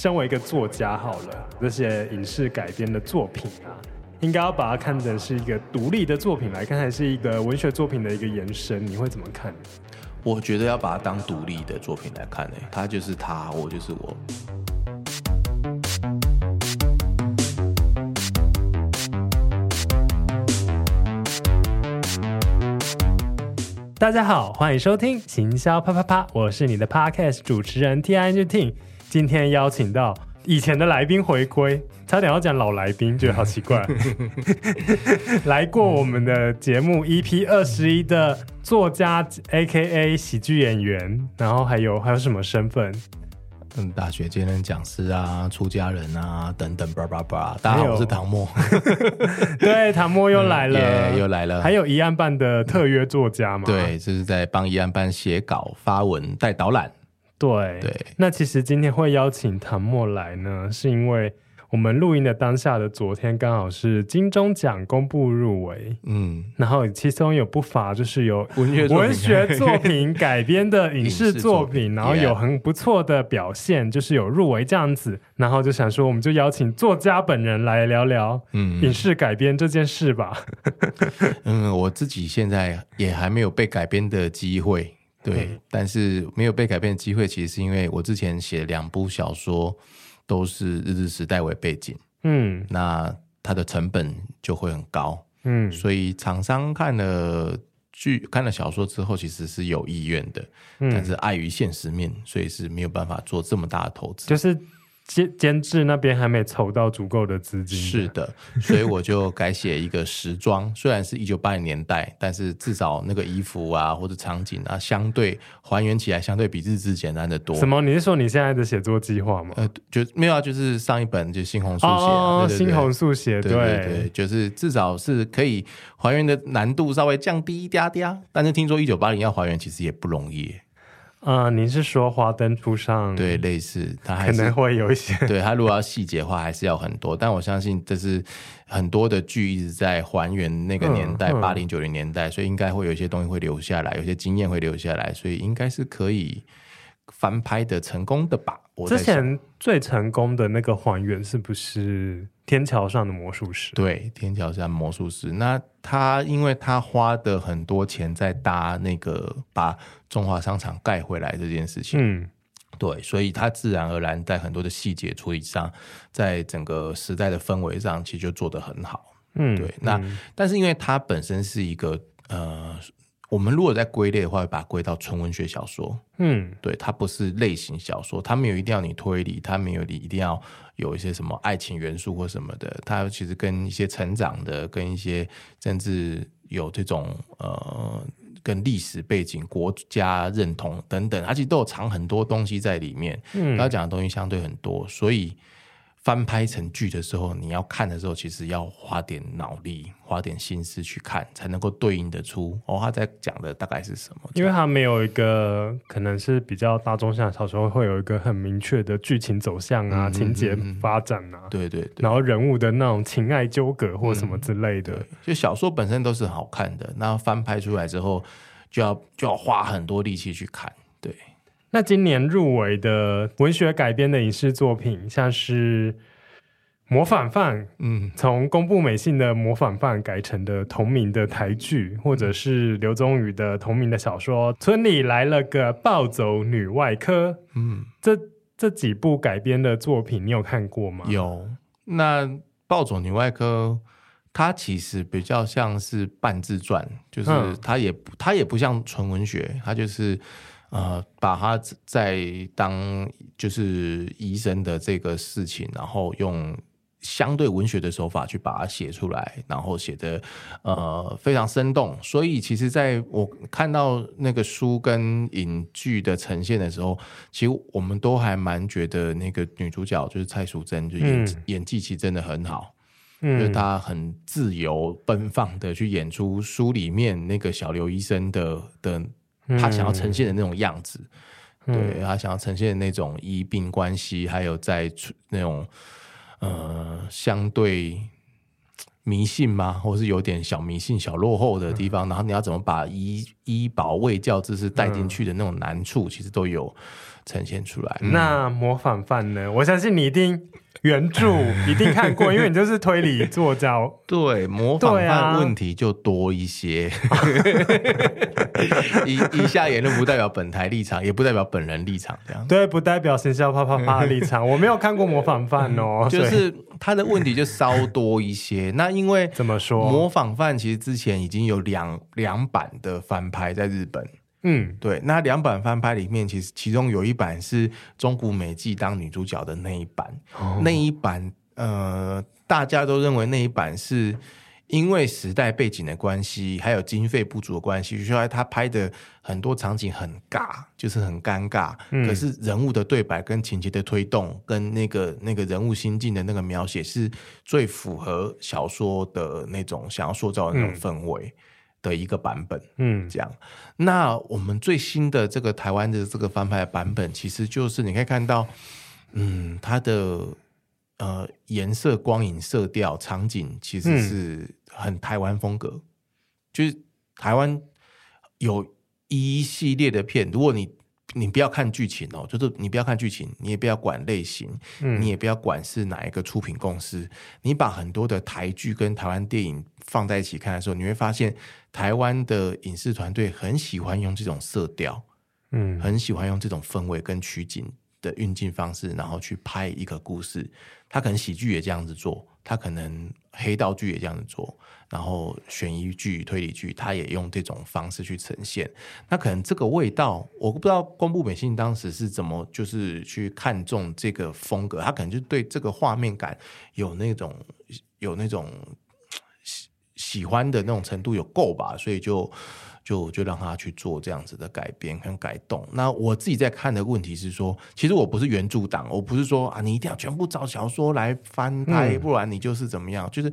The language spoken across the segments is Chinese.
身为一个作家，好了，这些影视改编的作品啊，应该要把它看成是一个独立的作品来看，还是一个文学作品的一个延伸？你会怎么看？我觉得要把它当独立的作品来看，欸，哎，他就是他，我就是我。大家好，欢迎收听行销啪啪啪，我是你的 Podcast 主持人 Ting。今天邀请到以前的来宾回归，差点要讲老来宾，觉得好奇怪。来过我们的节目 EP 二十一的作家 AKA 喜剧演员，然后还有还有什么身份？嗯，大学兼任讲师啊，出家人啊，等等，叭叭叭。大家好，我是唐默。对，唐默又来了，嗯 yeah, 又来了。还有一案办的特约作家嘛？对，这是在帮一案办写稿、发文、带导览。对对。那其实今天会邀请唐墨来呢，是因为。我们录音的当下的昨天，刚好是金钟奖公布入围，嗯，然后其中有不乏就是有文学作品改编的影视作品，然后有很不错的表现，就是有入围这样子，然后就想说，我们就邀请作家本人来聊聊，嗯，影视改编这件事吧。嗯，我自己现在也还没有被改编的机会，对，嗯，但是没有被改变的机会，其实是因为我之前写两部小说。都是日治时代为背景，嗯，那它的成本就会很高，嗯，所以厂商看了剧、看了小说之后，其实是有意愿的，嗯，但是碍于现实面，所以是没有办法做这么大的投资，就是。监监制那边还没筹到足够的资金，是的，所以我就改写一个时装，虽然是一九八零年代，但是至少那个衣服啊或者场景啊，相对还原起来相对比日志简单的多。什么？你是说你现在的写作计划吗？呃，就没有啊，就是上一本就猩红速写，哦，猩红速写，对对对，就是至少是可以还原的难度稍微降低一点点，但是听说一九八零要还原其实也不容易。啊、呃，您是说华灯初上？对，类似，它还是可能会有一些。对，它如果要细节的话，还是要很多。但我相信这是很多的剧一直在还原那个年代，八零九零年代，所以应该会有一些东西会留下来，有些经验会留下来，所以应该是可以翻拍的成功的吧。我之前最成功的那个还原是不是？天桥上的魔术师，对，天桥上魔术师。那他因为他花的很多钱在搭那个把中华商场盖回来这件事情，嗯，对，所以他自然而然在很多的细节处理上，在整个时代的氛围上，其实就做得很好，嗯，对。那、嗯、但是因为他本身是一个呃。我们如果在归类的话，会把它归到纯文学小说。嗯，对，它不是类型小说，它没有一定要你推理，它没有你一定要有一些什么爱情元素或什么的。它其实跟一些成长的，跟一些甚至有这种呃，跟历史背景、国家认同等等，它其实都有藏很多东西在里面。嗯，要讲的东西相对很多，所以。翻拍成剧的时候，你要看的时候，其实要花点脑力、花点心思去看，才能够对应得出哦，他在讲的大概是什么。因为他没有一个可能是比较大众向的小说，会有一个很明确的剧情走向啊、嗯、情节发展啊，对对对，然后人物的那种情爱纠葛或什么之类的。嗯、就小说本身都是好看的，那翻拍出来之后，就要就要花很多力气去看，对。那今年入围的文学改编的影视作品，像是《模仿犯》，嗯，从宫部美幸的《模仿犯》改成的同名的台剧，或者是刘宗宇的同名的小说《村里来了个暴走女外科》，嗯，这这几部改编的作品，你有看过吗？有。那《暴走女外科》它其实比较像是半自传，就是它也、嗯、它也不像纯文学，它就是。呃，把他在当就是医生的这个事情，然后用相对文学的手法去把它写出来，然后写的呃非常生动。所以其实在我看到那个书跟影剧的呈现的时候，其实我们都还蛮觉得那个女主角就是蔡淑臻，就演、嗯、演技其实真的很好，嗯，就是她很自由奔放的去演出书里面那个小刘医生的的。他想要呈现的那种样子，嗯、对他想要呈现的那种医病关系，还有在那种呃相对迷信嘛，或是有点小迷信、小落后的地方，嗯、然后你要怎么把医医保卫教知识带进去的那种难处，嗯、其实都有呈现出来。那模仿犯呢？我相信你一定。原著 一定看过，因为你就是推理作家。对，模仿犯问题就多一些。以以下言论不代表本台立场，也不代表本人立场，这样。对，不代表行销啪啪啪的立场。我没有看过模仿犯哦，就是他的问题就稍多一些。那因为怎么说，模仿犯其实之前已经有两两版的翻拍在日本。嗯，对，那两版翻拍里面，其实其中有一版是中谷美纪当女主角的那一版，哦、那一版呃，大家都认为那一版是因为时代背景的关系，还有经费不足的关系，所以他拍的很多场景很尬，就是很尴尬。嗯、可是人物的对白跟情节的推动，跟那个那个人物心境的那个描写，是最符合小说的那种想要塑造的那种氛围。嗯的一个版本，嗯，这样。那我们最新的这个台湾的这个翻拍的版本，其实就是你可以看到，嗯，它的呃颜色、光影、色调、场景，其实是很台湾风格。嗯、就是台湾有一系列的片，如果你你不要看剧情哦，就是你不要看剧情，你也不要管类型，嗯、你也不要管是哪一个出品公司，你把很多的台剧跟台湾电影放在一起看的时候，你会发现台湾的影视团队很喜欢用这种色调，嗯，很喜欢用这种氛围跟取景的运镜方式，然后去拍一个故事。他可能喜剧也这样子做，他可能黑道剧也这样子做。然后悬疑剧、推理剧，他也用这种方式去呈现。那可能这个味道，我不知道宫部美幸当时是怎么就是去看中这个风格。他可能就对这个画面感有那种有那种喜喜欢的那种程度有够吧，所以就就就让他去做这样子的改编跟改动。那我自己在看的问题是说，其实我不是原著党，我不是说啊，你一定要全部照小说来翻拍，嗯、不然你就是怎么样，就是。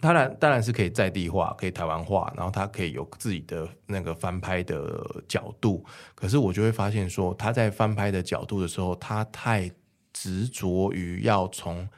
当然，当然是可以在地化，可以台湾化，然后他可以有自己的那个翻拍的角度。可是我就会发现说，他在翻拍的角度的时候，他太执着于要从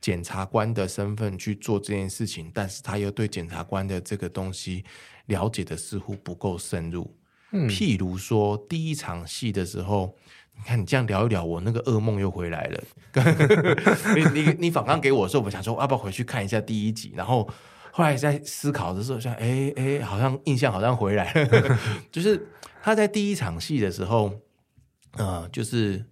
检察官的身份去做这件事情，但是他又对检察官的这个东西了解的似乎不够深入。嗯，譬如说第一场戏的时候。你看，你这样聊一聊，我那个噩梦又回来了。你你你访刚给我的时候，我们想说，要不要回去看一下第一集？然后后来在思考的时候，想，哎哎，好像印象好像回来了。就是他在第一场戏的时候，呃，就是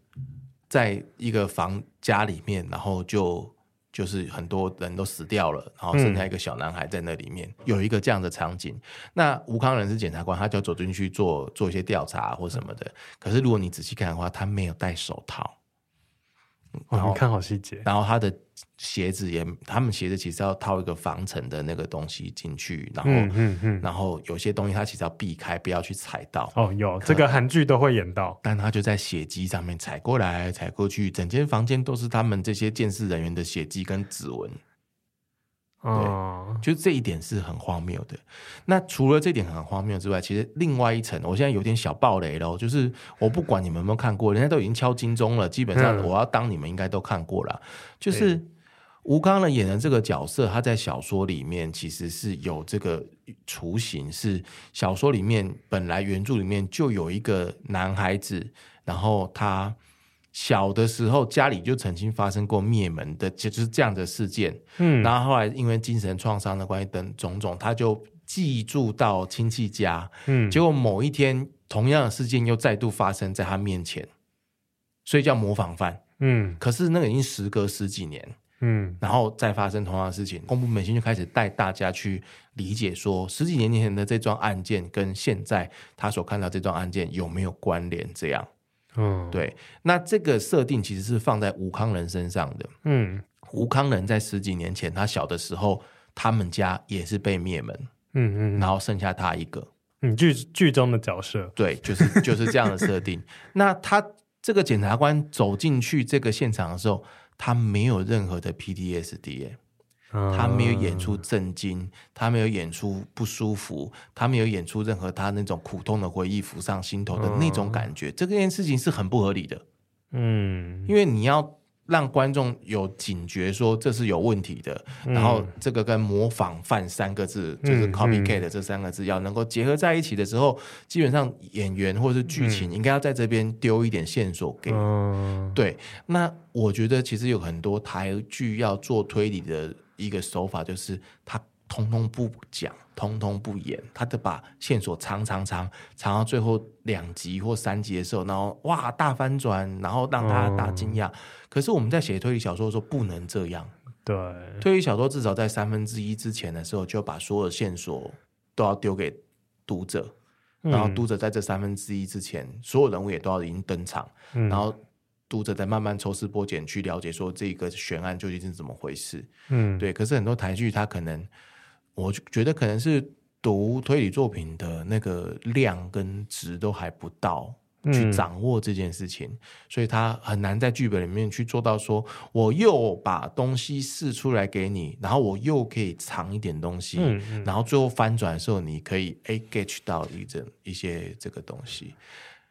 在一个房家里面，然后就。就是很多人都死掉了，然后剩下一个小男孩在那里面，嗯、有一个这样的场景。那吴康仁是检察官，他就要走进去做做一些调查或什么的。可是如果你仔细看的话，他没有戴手套。然后、哦、你看好细节，然后他的鞋子也，他们鞋子其实要套一个防尘的那个东西进去，然后，嗯嗯嗯、然后有些东西他其实要避开，不要去踩到。哦，有这个韩剧都会演到，但他就在血迹上面踩过来踩过去，整间房间都是他们这些监视人员的血迹跟指纹。对，就这一点是很荒谬的。那除了这点很荒谬之外，其实另外一层，我现在有点小暴雷了。就是我不管你们有没有看过，人家都已经敲金钟了，基本上我要当你们应该都看过了。就是吴刚呢演的这个角色，他在小说里面其实是有这个雏形，是小说里面本来原著里面就有一个男孩子，然后他。小的时候，家里就曾经发生过灭门的，就是这样的事件。嗯，然后后来因为精神创伤的关系等种种，他就寄住到亲戚家。嗯，结果某一天，同样的事件又再度发生在他面前，所以叫模仿犯。嗯，可是那个已经时隔十几年。嗯，然后再发生同样的事情，宫部美幸就开始带大家去理解说，十几年前的这桩案件跟现在他所看到这桩案件有没有关联？这样。嗯，对，那这个设定其实是放在吴康仁身上的。嗯，吴康仁在十几年前，他小的时候，他们家也是被灭门。嗯嗯，然后剩下他一个。嗯，剧剧中的角色，对，就是就是这样的设定。那他这个检察官走进去这个现场的时候，他没有任何的 PTSD。他没有演出震惊，他没有演出不舒服，他没有演出任何他那种苦痛的回忆浮上心头的那种感觉。这件事情是很不合理的。嗯，因为你要让观众有警觉，说这是有问题的。嗯、然后这个跟模仿犯三个字，就是 copycat 的这三个字，要能够结合在一起的时候，基本上演员或者是剧情应该要在这边丢一点线索给。嗯、对，那我觉得其实有很多台剧要做推理的一个手法，就是他通通不讲。通通不演，他就把线索藏藏藏藏到最后两集或三集的时候，然后哇大翻转，然后让大家大惊讶。哦、可是我们在写推理小说的时候不能这样。对，推理小说至少在三分之一之前的时候，就把所有的线索都要丢给读者，嗯、然后读者在这三分之一之前，所有人物也都要已经登场，嗯、然后读者在慢慢抽丝剥茧去了解说这个悬案究竟是怎么回事。嗯，对。可是很多台剧它可能。我觉得可能是读推理作品的那个量跟值都还不到，去掌握这件事情，嗯、所以他很难在剧本里面去做到说，我又把东西试出来给你，然后我又可以藏一点东西，嗯嗯、然后最后翻转的时候，你可以 A get 到一阵一些这个东西。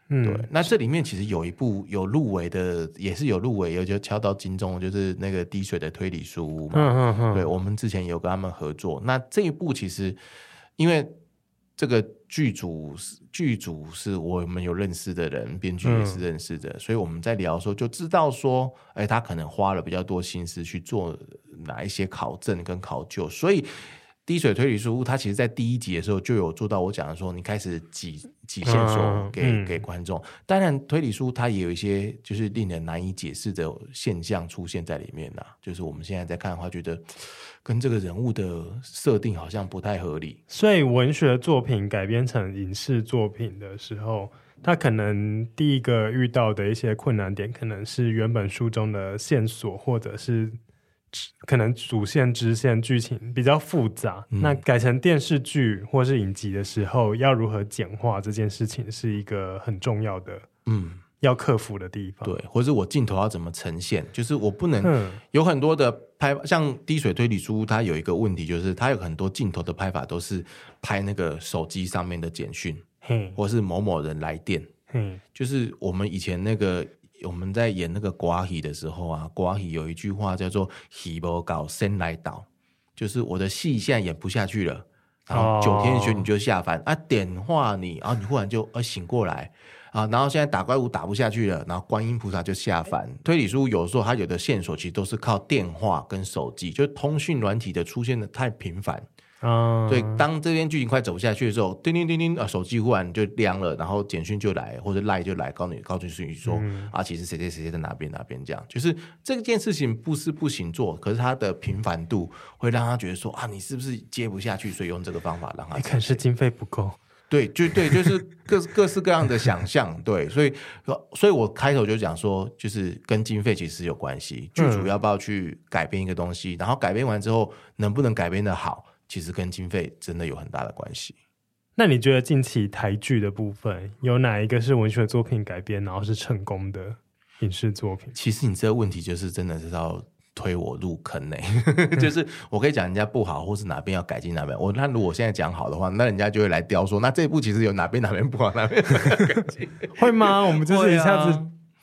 嗯，对，那这里面其实有一部有入围的，也是有入围，有就敲到金钟，就是那个滴水的推理书屋嘛。嗯嗯嗯。对，我们之前有跟他们合作。那这一部其实，因为这个剧组剧组是我们有认识的人，编剧也是认识的，嗯、所以我们在聊的时候就知道说，哎，他可能花了比较多心思去做哪一些考证跟考究，所以。滴水推理书屋，它其实在第一集的时候就有做到我讲的说，你开始挤挤线索给、嗯、给观众。当然，推理书它也有一些就是令人难以解释的现象出现在里面呐。就是我们现在在看的话，觉得跟这个人物的设定好像不太合理。所以，文学作品改编成影视作品的时候，它可能第一个遇到的一些困难点，可能是原本书中的线索，或者是。可能主线、支线剧情比较复杂，嗯、那改成电视剧或是影集的时候，要如何简化这件事情，是一个很重要的，嗯，要克服的地方。对，或者我镜头要怎么呈现，就是我不能有很多的拍，嗯、像滴水推理书，它有一个问题，就是它有很多镜头的拍法都是拍那个手机上面的简讯，嗯，或是某某人来电，嗯，就是我们以前那个。我们在演那个寡喜的时候啊，寡喜有一句话叫做“戏无够先来倒”，就是我的戏现在演不下去了，然后九天玄女就下凡、哦、啊，点化你，然后你忽然就呃醒过来啊，然后现在打怪物打不下去了，然后观音菩萨就下凡。推理书有时候它有的线索其实都是靠电话跟手机，就是通讯软体的出现的太频繁。啊，嗯、对，当这边剧情快走不下去的时候，叮叮叮叮啊，手机忽然就亮了，然后简讯就来，或者赖就来，告诉你，告诉你说，嗯、啊，其实谁谁谁谁在哪边哪边，这样，就是这件事情不是不行做，可是它的频繁度会让他觉得说，啊，你是不是接不下去，所以用这个方法让他，你可能是经费不够，对，就对，就是各各式各样的想象，对，所以，所以我开头就讲说，就是跟经费其实有关系，剧组要不要去改编一个东西，嗯、然后改编完之后能不能改编的好。其实跟经费真的有很大的关系。那你觉得近期台剧的部分有哪一个是文学作品改编，然后是成功的影视作品？其实你这个问题就是真的是要推我入坑呢、欸。就是我可以讲人家不好，或是哪边要改进哪边。我那如果现在讲好的话，那人家就会来雕说，那这一部其实有哪边哪边不好，哪边改进会吗？我们就是一下子。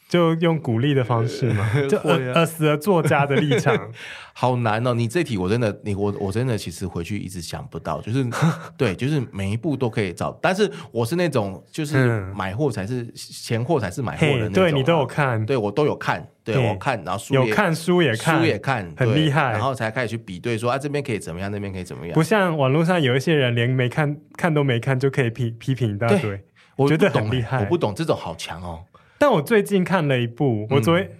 就用鼓励的方式嘛，就呃死了作家的立场，好难哦！你这题我真的，你我我真的其实回去一直想不到，就是 对，就是每一步都可以找，但是我是那种就是买货才是钱货才是买货的那种，对你都有看，对我都有看，对我看，然后书有看书也看，书也看，很厉害，然后才开始去比对说啊这边可以怎么样，那边可以怎么样，不像网络上有一些人连没看看都没看就可以批批评一大堆，我觉得很厉害，我不懂这种好强哦。但我最近看了一部，我昨天、嗯、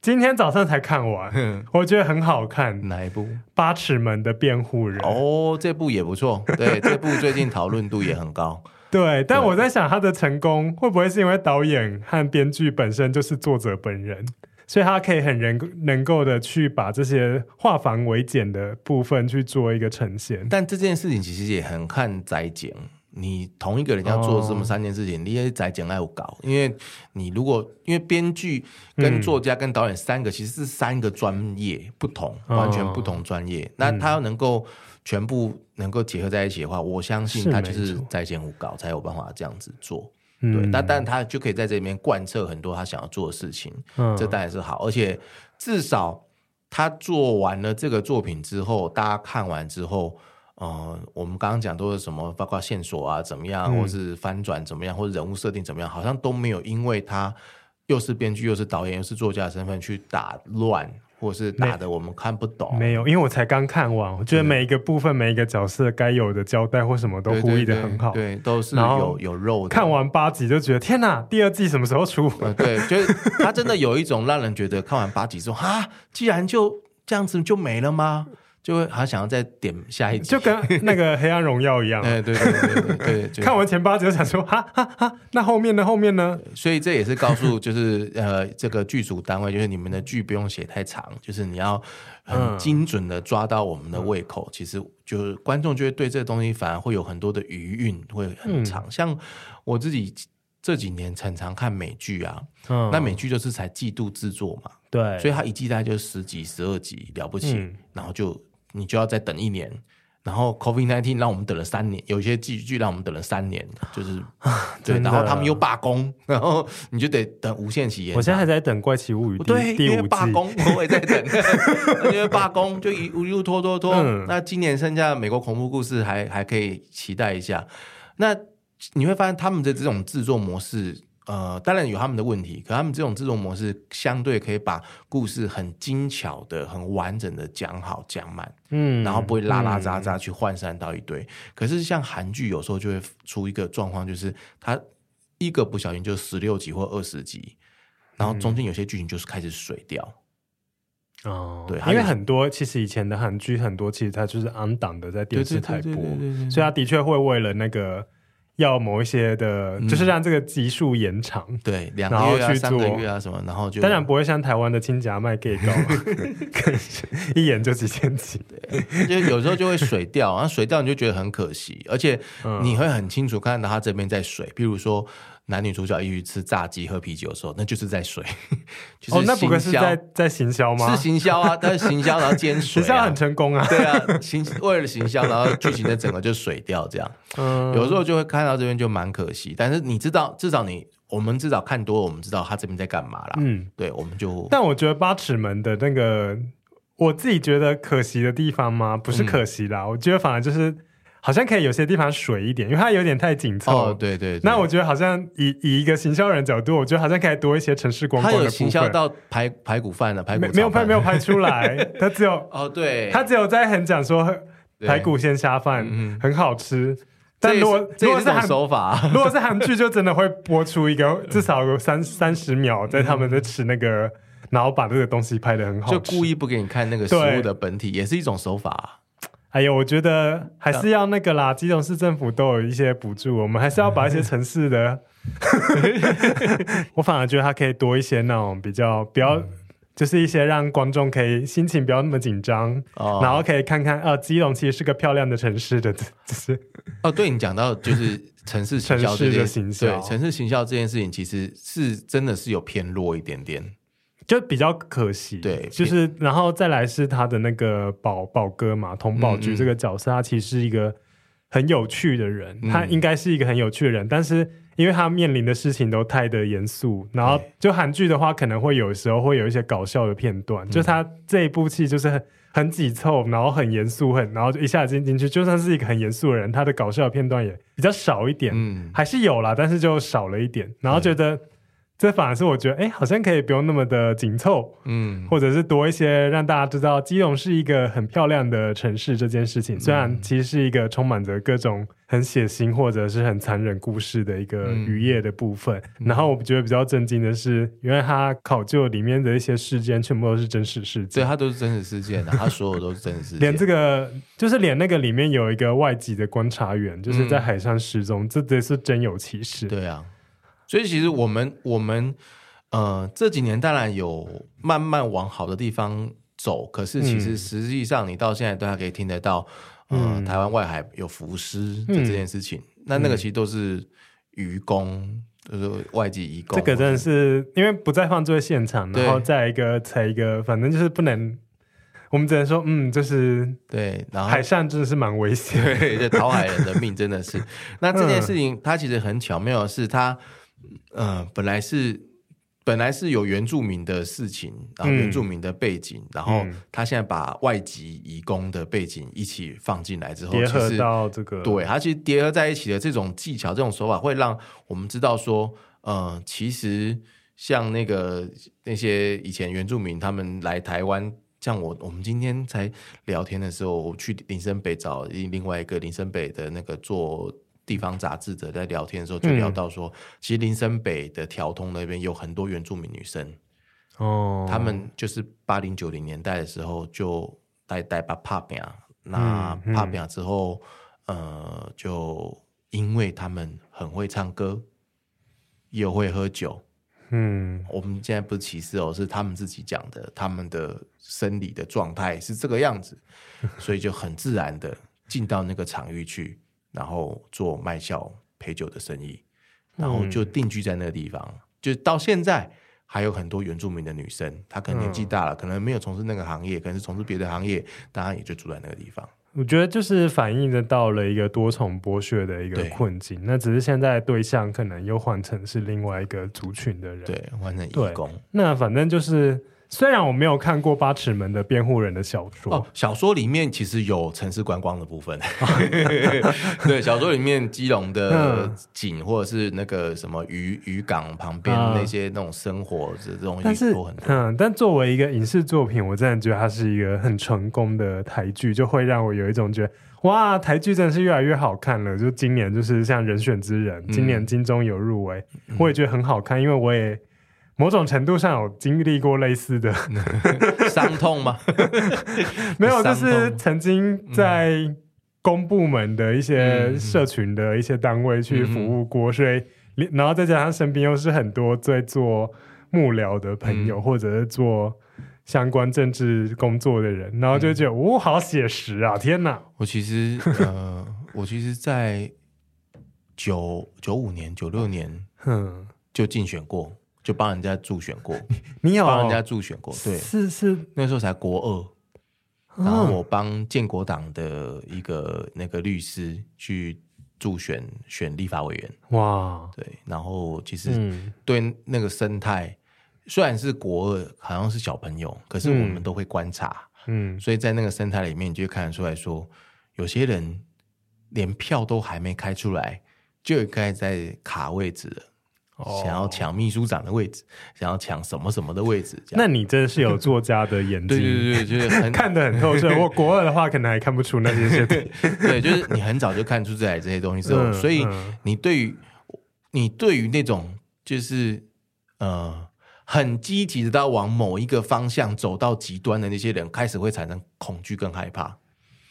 今天早上才看完，嗯、我觉得很好看。哪一部？八尺门的辩护人。哦，这部也不错。对，这部最近讨论度也很高。对，但我在想，他的成功会不会是因为导演和编剧本身就是作者本人，所以他可以很人能够的去把这些化繁为简的部分去做一个呈现。但这件事情其实也很看摘剪。你同一个人要做这么三件事情，哦、你也在简爱搞，因为你如果因为编剧跟作家跟导演三个其实是三个专业不同，嗯、完全不同专业，哦、那他要能够全部能够结合在一起的话，嗯、我相信他就是在线无稿才有办法这样子做。嗯、对，但但他就可以在这里面贯彻很多他想要做的事情，嗯，这当然是好，而且至少他做完了这个作品之后，大家看完之后，呃，我们刚刚讲都是什么，包括线索啊怎么样，嗯、或是翻转怎么样，或者人物设定怎么样，好像都没有因为他又是编剧又是导演又是作家的身份去打乱。或是打的我们看不懂，没有，因为我才刚看完，我觉得每一个部分、每一个角色该有的交代或什么都呼吁的很好，对，都是有有肉的。看完八集就觉得天哪，第二季什么时候出？对，就是他真的有一种让人觉得看完八集之后，哈，既然就这样子就没了吗？就会好想要再点下一集，就跟那个《黑暗荣耀》一样。哎，对对对对对，看完前八集就想说，哈哈哈，那后面呢？后面呢？所以这也是告诉，就是呃，这个剧组单位，就是你们的剧不用写太长，就是你要很精准的抓到我们的胃口。嗯、其实就是观众就会对这个东西反而会有很多的余韵，会很长。嗯、像我自己这几年常常看美剧啊，嗯、那美剧就是才季度制作嘛，对，所以他一季大概就十集、十二集了不起，嗯、然后就。你就要再等一年，然后 COVID nineteen 让我们等了三年，有一些剧剧让我们等了三年，就是 对，然后他们又罢工，然后你就得等无限期延。我现在还在等《怪奇物语》对，因为罢工，我也在等，因为罢工就一一路拖拖拖。嗯、那今年剩下美国恐怖故事还还可以期待一下。那你会发现他们的这种制作模式。呃，当然有他们的问题，可他们这种制作模式相对可以把故事很精巧的、很完整的讲好讲满，嗯，然后不会拉拉杂杂去涣散到一堆。嗯、可是像韩剧有时候就会出一个状况，就是它一个不小心就十六集或二十集，然后中间有些剧情就是开始水掉。哦、嗯，对，因为很多其实以前的韩剧很多其实它就是 on 档的在电视台播，所以它的确会为了那个。要某一些的，就是让这个集数延长，对，两个月啊、三个月啊什么，然后就当然不会像台湾的亲夹卖 gay 高，一演就几千集，对，就有时候就会水掉，然后水掉你就觉得很可惜，而且你会很清楚看到他这边在水，比如说。男女主角一起吃炸鸡、喝啤酒的时候，那就是在水。哦，那不过是在在行销吗？是行销啊，但是行销然后兼水，行销很成功啊。对啊，行为了行销，然后剧情的整个就水掉这样。嗯，有时候就会看到这边就蛮可惜。但是你知道，至少你我们至少看多了，我们知道他这边在干嘛啦。嗯，对，我们就。但我觉得八尺门的那个，我自己觉得可惜的地方吗？不是可惜啦，嗯、我觉得反而就是。好像可以有些地方水一点，因为它有点太紧凑。哦，对对，对。那我觉得好像以以一个行销人角度，我觉得好像可以多一些城市观光的部分。它有行销到排排骨饭了，排骨没有拍没有拍出来，他 只有哦对，他只有在很讲说排骨鲜虾饭很好吃。但如果如果是韩手法，如果是韩剧，就真的会播出一个至少有三三十秒，在他们在吃那个，然后把这个东西拍的很好，就故意不给你看那个食物的本体，也是一种手法。哎呦，我觉得还是要那个啦，基隆市政府都有一些补助，我们还是要把一些城市的 我反而觉得它可以多一些那种比较比较，就是一些让观众可以心情不要那么紧张，哦、然后可以看看，呃，基隆其实是个漂亮的城市的，就是哦，对你讲到就是城市行销这件事情，对城市形象这件事情，其实是真的是有偏弱一点点。就比较可惜，对，就是然后再来是他的那个宝宝哥嘛，童宝菊这个角色，嗯嗯，他其实是一个很有趣的人，嗯、他应该是一个很有趣的人，但是因为他面临的事情都太的严肃，然后就韩剧的话，可能会有时候会有一些搞笑的片段，嗯、就他这一部戏就是很很紧凑，然后很严肃，很然后就一下子进进去，就算是一个很严肃的人，他的搞笑的片段也比较少一点，嗯，还是有啦，但是就少了一点，然后觉得。这反而是我觉得，哎，好像可以不用那么的紧凑，嗯，或者是多一些让大家知道基隆是一个很漂亮的城市这件事情。虽然其实是一个充满着各种很血腥或者是很残忍故事的一个渔业的部分。嗯、然后我觉得比较震惊的是，原来他考究里面的一些事件全部都是真实事件，对，它都是真实事件 的，它所有都是真实事件。连这个就是连那个里面有一个外籍的观察员，就是在海上失踪，嗯、这这是真有其事。对啊。所以其实我们我们呃这几年当然有慢慢往好的地方走，可是其实实际上你到现在都还可以听得到，嗯、呃，台湾外海有浮尸的这件事情，嗯、那那个其实都是渔工，就是外籍移工。这个真的是因为不在犯罪现场，然后再一个才一个，反正就是不能我们只能说，嗯，就是对，然后海上真的是蛮危险，对，这讨海人的命真的是。那这件事情，它其实很巧妙的是，它，呃，本来是本来是有原住民的事情，然后原住民的背景，嗯、然后他现在把外籍移工的背景一起放进来之后，结合到这个，对，他其实叠合在一起的这种技巧、这种手法，会让我们知道说，呃，其实像那个那些以前原住民他们来台湾。像我，我们今天才聊天的时候，我去林森北找另外一个林森北的那个做地方杂志者，在聊天的时候就聊到说，嗯、其实林森北的调通那边有很多原住民女生。哦，他们就是八零九零年代的时候就带带把帕饼，那帕饼之后，呃，就因为他们很会唱歌，又会喝酒。嗯，我们现在不是歧视哦，是他们自己讲的，他们的生理的状态是这个样子，所以就很自然的进到那个场域去，然后做卖笑陪酒的生意，然后就定居在那个地方，嗯、就到现在还有很多原住民的女生，她可能年纪大了，嗯、可能没有从事那个行业，可能是从事别的行业，当然也就住在那个地方。我觉得就是反映的到了一个多重剥削的一个困境，那只是现在对象可能又换成是另外一个族群的人，对，换成义工。那反正就是。虽然我没有看过八尺门的辩护人的小说哦，小说里面其实有城市观光的部分。对，小说里面基隆的景，或者是那个什么渔渔港旁边那些那种生活的这种，但是嗯，但作为一个影视作品，我真的觉得它是一个很成功的台剧，就会让我有一种觉得哇，台剧真的是越来越好看了。就今年就是像人选之人，今年金钟有入围，嗯、我也觉得很好看，因为我也。某种程度上有经历过类似的 伤痛吗？没有，就是曾经在公部门的一些社群的一些单位去服务过，所以然后再加上身边又是很多在做幕僚的朋友，或者是做相关政治工作的人，然后就觉得哦，好写实啊！天哪！我其实呃，我其实，在九九五年、九六年，哼，就竞选过。就帮人家助选过，你有帮人家助选过？对，是是，那时候才国二，然后我帮建国党的一个那个律师去助选选立法委员。哇，对，然后其实对那个生态，虽然是国二，好像是小朋友，可是我们都会观察，嗯，所以在那个生态里面，你就看得出来说，有些人连票都还没开出来，就该在卡位置了。想要抢秘书长的位置，想要抢什么什么的位置，那你真的是有作家的眼睛，对对对，就是很 看得很透彻。我国二的话，可能还看不出那些些，对，就是你很早就看出来这些东西之后，嗯、所以你对于你对于那种就是呃很积极的到往某一个方向走到极端的那些人，开始会产生恐惧跟害怕。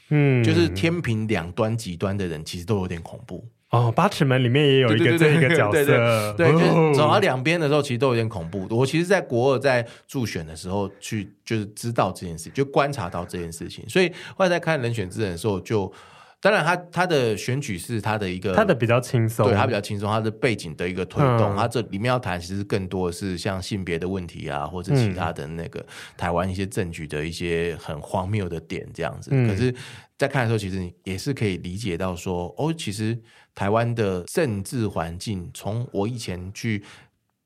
嗯，就是天平两端极端的人，其实都有点恐怖。哦，八尺门里面也有一个这一个角色，对，就是走到两边的时候，其实都有点恐怖。我其实，在国二在助选的时候，去就是知道这件事，就观察到这件事情，所以后来在看人选之人的时候，就当然他他的选举是他的一个，他的比较轻松，对他比较轻松，他的背景的一个推动，他这里面要谈其实更多的是像性别的问题啊，或者其他的那个台湾一些政局的一些很荒谬的点这样子。可是，在看的时候，其实你也是可以理解到说，哦，其实。台湾的政治环境，从我以前去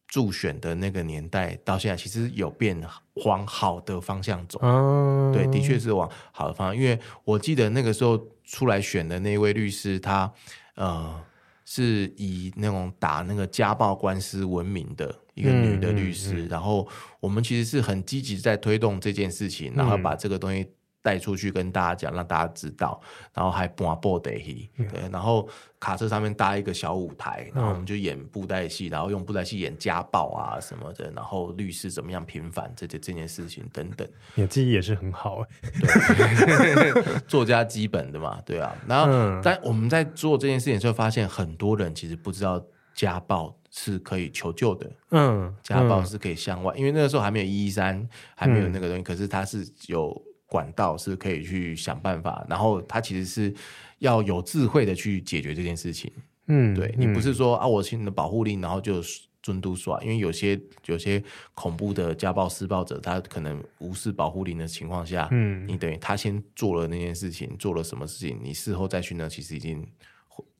助选的那个年代到现在，其实有变往好的方向走。嗯，对，的确是往好的方向。因为我记得那个时候出来选的那位律师，他呃是以那种打那个家暴官司闻名的一个女的律师。嗯嗯嗯、然后我们其实是很积极在推动这件事情，然后把这个东西。带出去跟大家讲，让大家知道，然后还播布袋戏，对，然后卡车上面搭一个小舞台，然后我们就演布袋戏，然后用布袋戏演家暴啊什么的，然后律师怎么样平反这这这件事情等等。你的记忆也是很好，对，作家基本的嘛，对啊。然后但我们在做这件事情的时候，发现很多人其实不知道家暴是可以求救的，嗯，家暴是可以向外，因为那个时候还没有一一三，还没有那个东西，可是它是有。管道是可以去想办法，然后他其实是要有智慧的去解决这件事情。嗯，对，你不是说啊，我请你的保护令，然后就尊嘟耍，因为有些有些恐怖的家暴施暴者，他可能无视保护令的情况下，嗯，你等于他先做了那件事情，做了什么事情，你事后再去呢，其实已经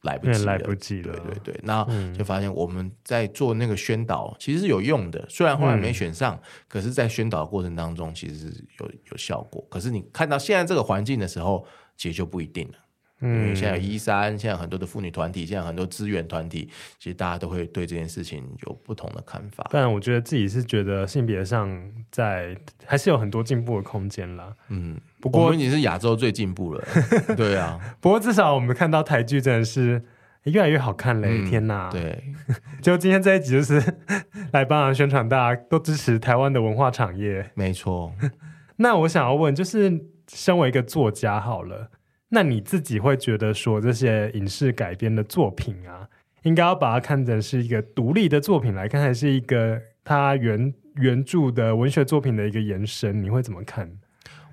来不及了，来不及了。对对对，那就发现我们在做那个宣导，其实是有用的，虽然后来没选上，嗯、可是，在宣导过程当中，其实是有有效果。可是你看到现在这个环境的时候，其实就不一定了。嗯，因为现在有一三，现在很多的妇女团体，现在很多资源团体，其实大家都会对这件事情有不同的看法。但我觉得自己是觉得性别上在还是有很多进步的空间啦。嗯，不过我们已经是亚洲最进步了。对啊，不过至少我们看到台剧真的是越来越好看嘞！嗯、天哪，对，就今天这一集就是来帮忙宣传，大家都支持台湾的文化产业。没错。那我想要问，就是身为一个作家，好了。那你自己会觉得说，这些影视改编的作品啊，应该要把它看成是一个独立的作品来看，还是一个它原原著的文学作品的一个延伸？你会怎么看？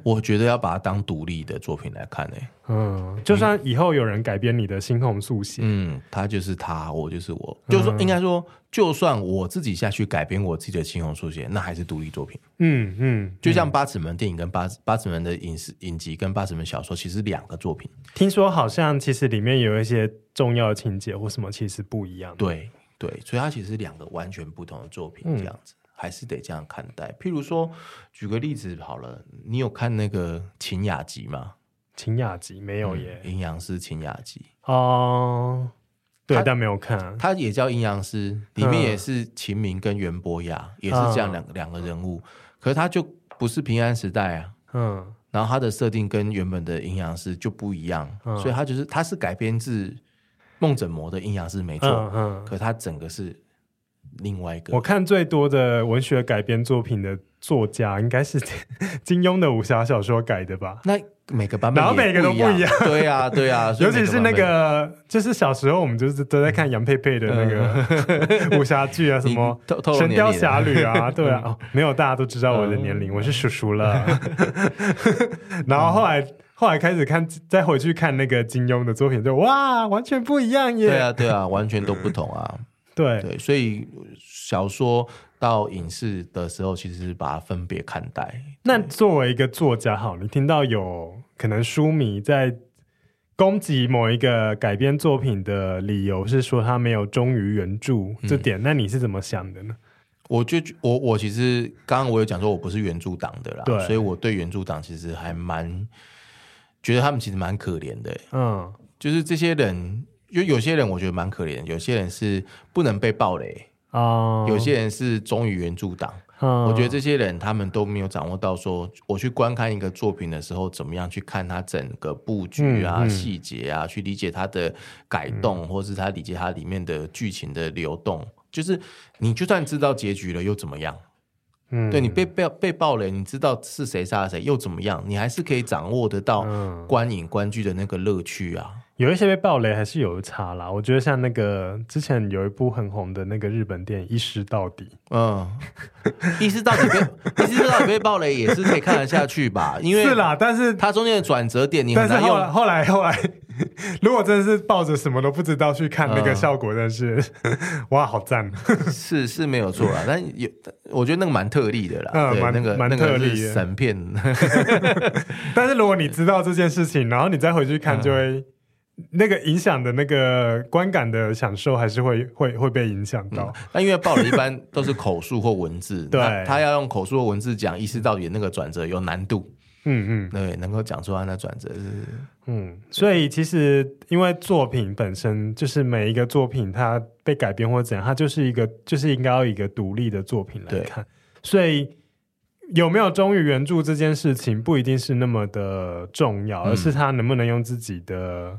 我觉得要把它当独立的作品来看呢、欸。嗯，就算以后有人改编你的猩红速写，嗯，他就是他，我就是我，就是说，应该说，就算我自己下去改编我自己的猩红速写，那还是独立作品。嗯嗯，就像八尺门电影跟八八尺门的影视影集跟八尺门小说，其实两个作品。听说好像其实里面有一些重要的情节或什么，其实不一样。对对，所以它其实是两个完全不同的作品，这样子。嗯还是得这样看待。譬如说，举个例子好了，你有看那个《秦雅集》吗？《秦雅集》没有耶，嗯《阴阳师秦雅集》哦，对，但没有看。他也叫《阴阳师》，里面也是秦明跟袁博雅，也是这样两个两个人物。可是他就不是平安时代啊，嗯，然后他的设定跟原本的《阴阳师》就不一样，所以他就是他是改编自梦枕魔的《阴阳师》没错，嗯，可是他整个是。另外一个，我看最多的文学改编作品的作家，应该是 金庸的武侠小说改的吧？那每个版本，然后每个都不一样。对啊，对啊，尤其是那个，就是小时候我们就是都在看杨佩佩的那个 武侠剧啊，什么《神雕侠侣》啊，对啊，没有大家都知道我的年龄，我是叔叔了。然后后来后来开始看，再回去看那个金庸的作品，就哇，完全不一样耶！对啊，对啊，完全都不同啊。对对，所以小说到影视的时候，其实是把它分别看待。那作为一个作家，好，你听到有可能书迷在攻击某一个改编作品的理由是说他没有忠于原著这点，嗯、那你是怎么想的呢？我就我我其实刚刚我有讲说我不是原著党的啦，所以我对原著党其实还蛮觉得他们其实蛮可怜的。嗯，就是这些人。有有些人我觉得蛮可怜，有些人是不能被暴雷啊，有些人是忠于原著党。我觉得这些人他们都没有掌握到说，我去观看一个作品的时候，怎么样去看它整个布局啊、细节啊，去理解它的改动，或是他理解它里面的剧情的流动。就是你就算知道结局了，又怎么样？嗯，对你被被被暴雷，你知道是谁杀了谁，又怎么样？你还是可以掌握得到观影观剧的那个乐趣啊。有一些被暴雷还是有差啦，我觉得像那个之前有一部很红的那个日本电影《一尸到底》，嗯，一尸到底被 一尸到底被暴雷也是可以看得下去吧？因为是啦，但是它中间的转折点你很难用。但是后来后来后来，如果真的是抱着什么都不知道去看那个效果，但是、嗯、哇，好赞！是是没有错啦，但有我觉得那个蛮特例的啦，嗯，蛮那个蛮特例的神片。但是如果你知道这件事情，然后你再回去看，就会。嗯那个影响的那个观感的享受还是会会会被影响到。那、嗯、因为报纸一般都是口述或文字，对，他要用口述或文字讲，意思到底那个转折有难度。嗯嗯，对，能够讲出他的转折是，嗯，所以其实因为作品本身就是每一个作品它被改编或怎样，它就是一个就是应该要一个独立的作品来看。所以有没有忠于原著这件事情不一定是那么的重要，嗯、而是他能不能用自己的。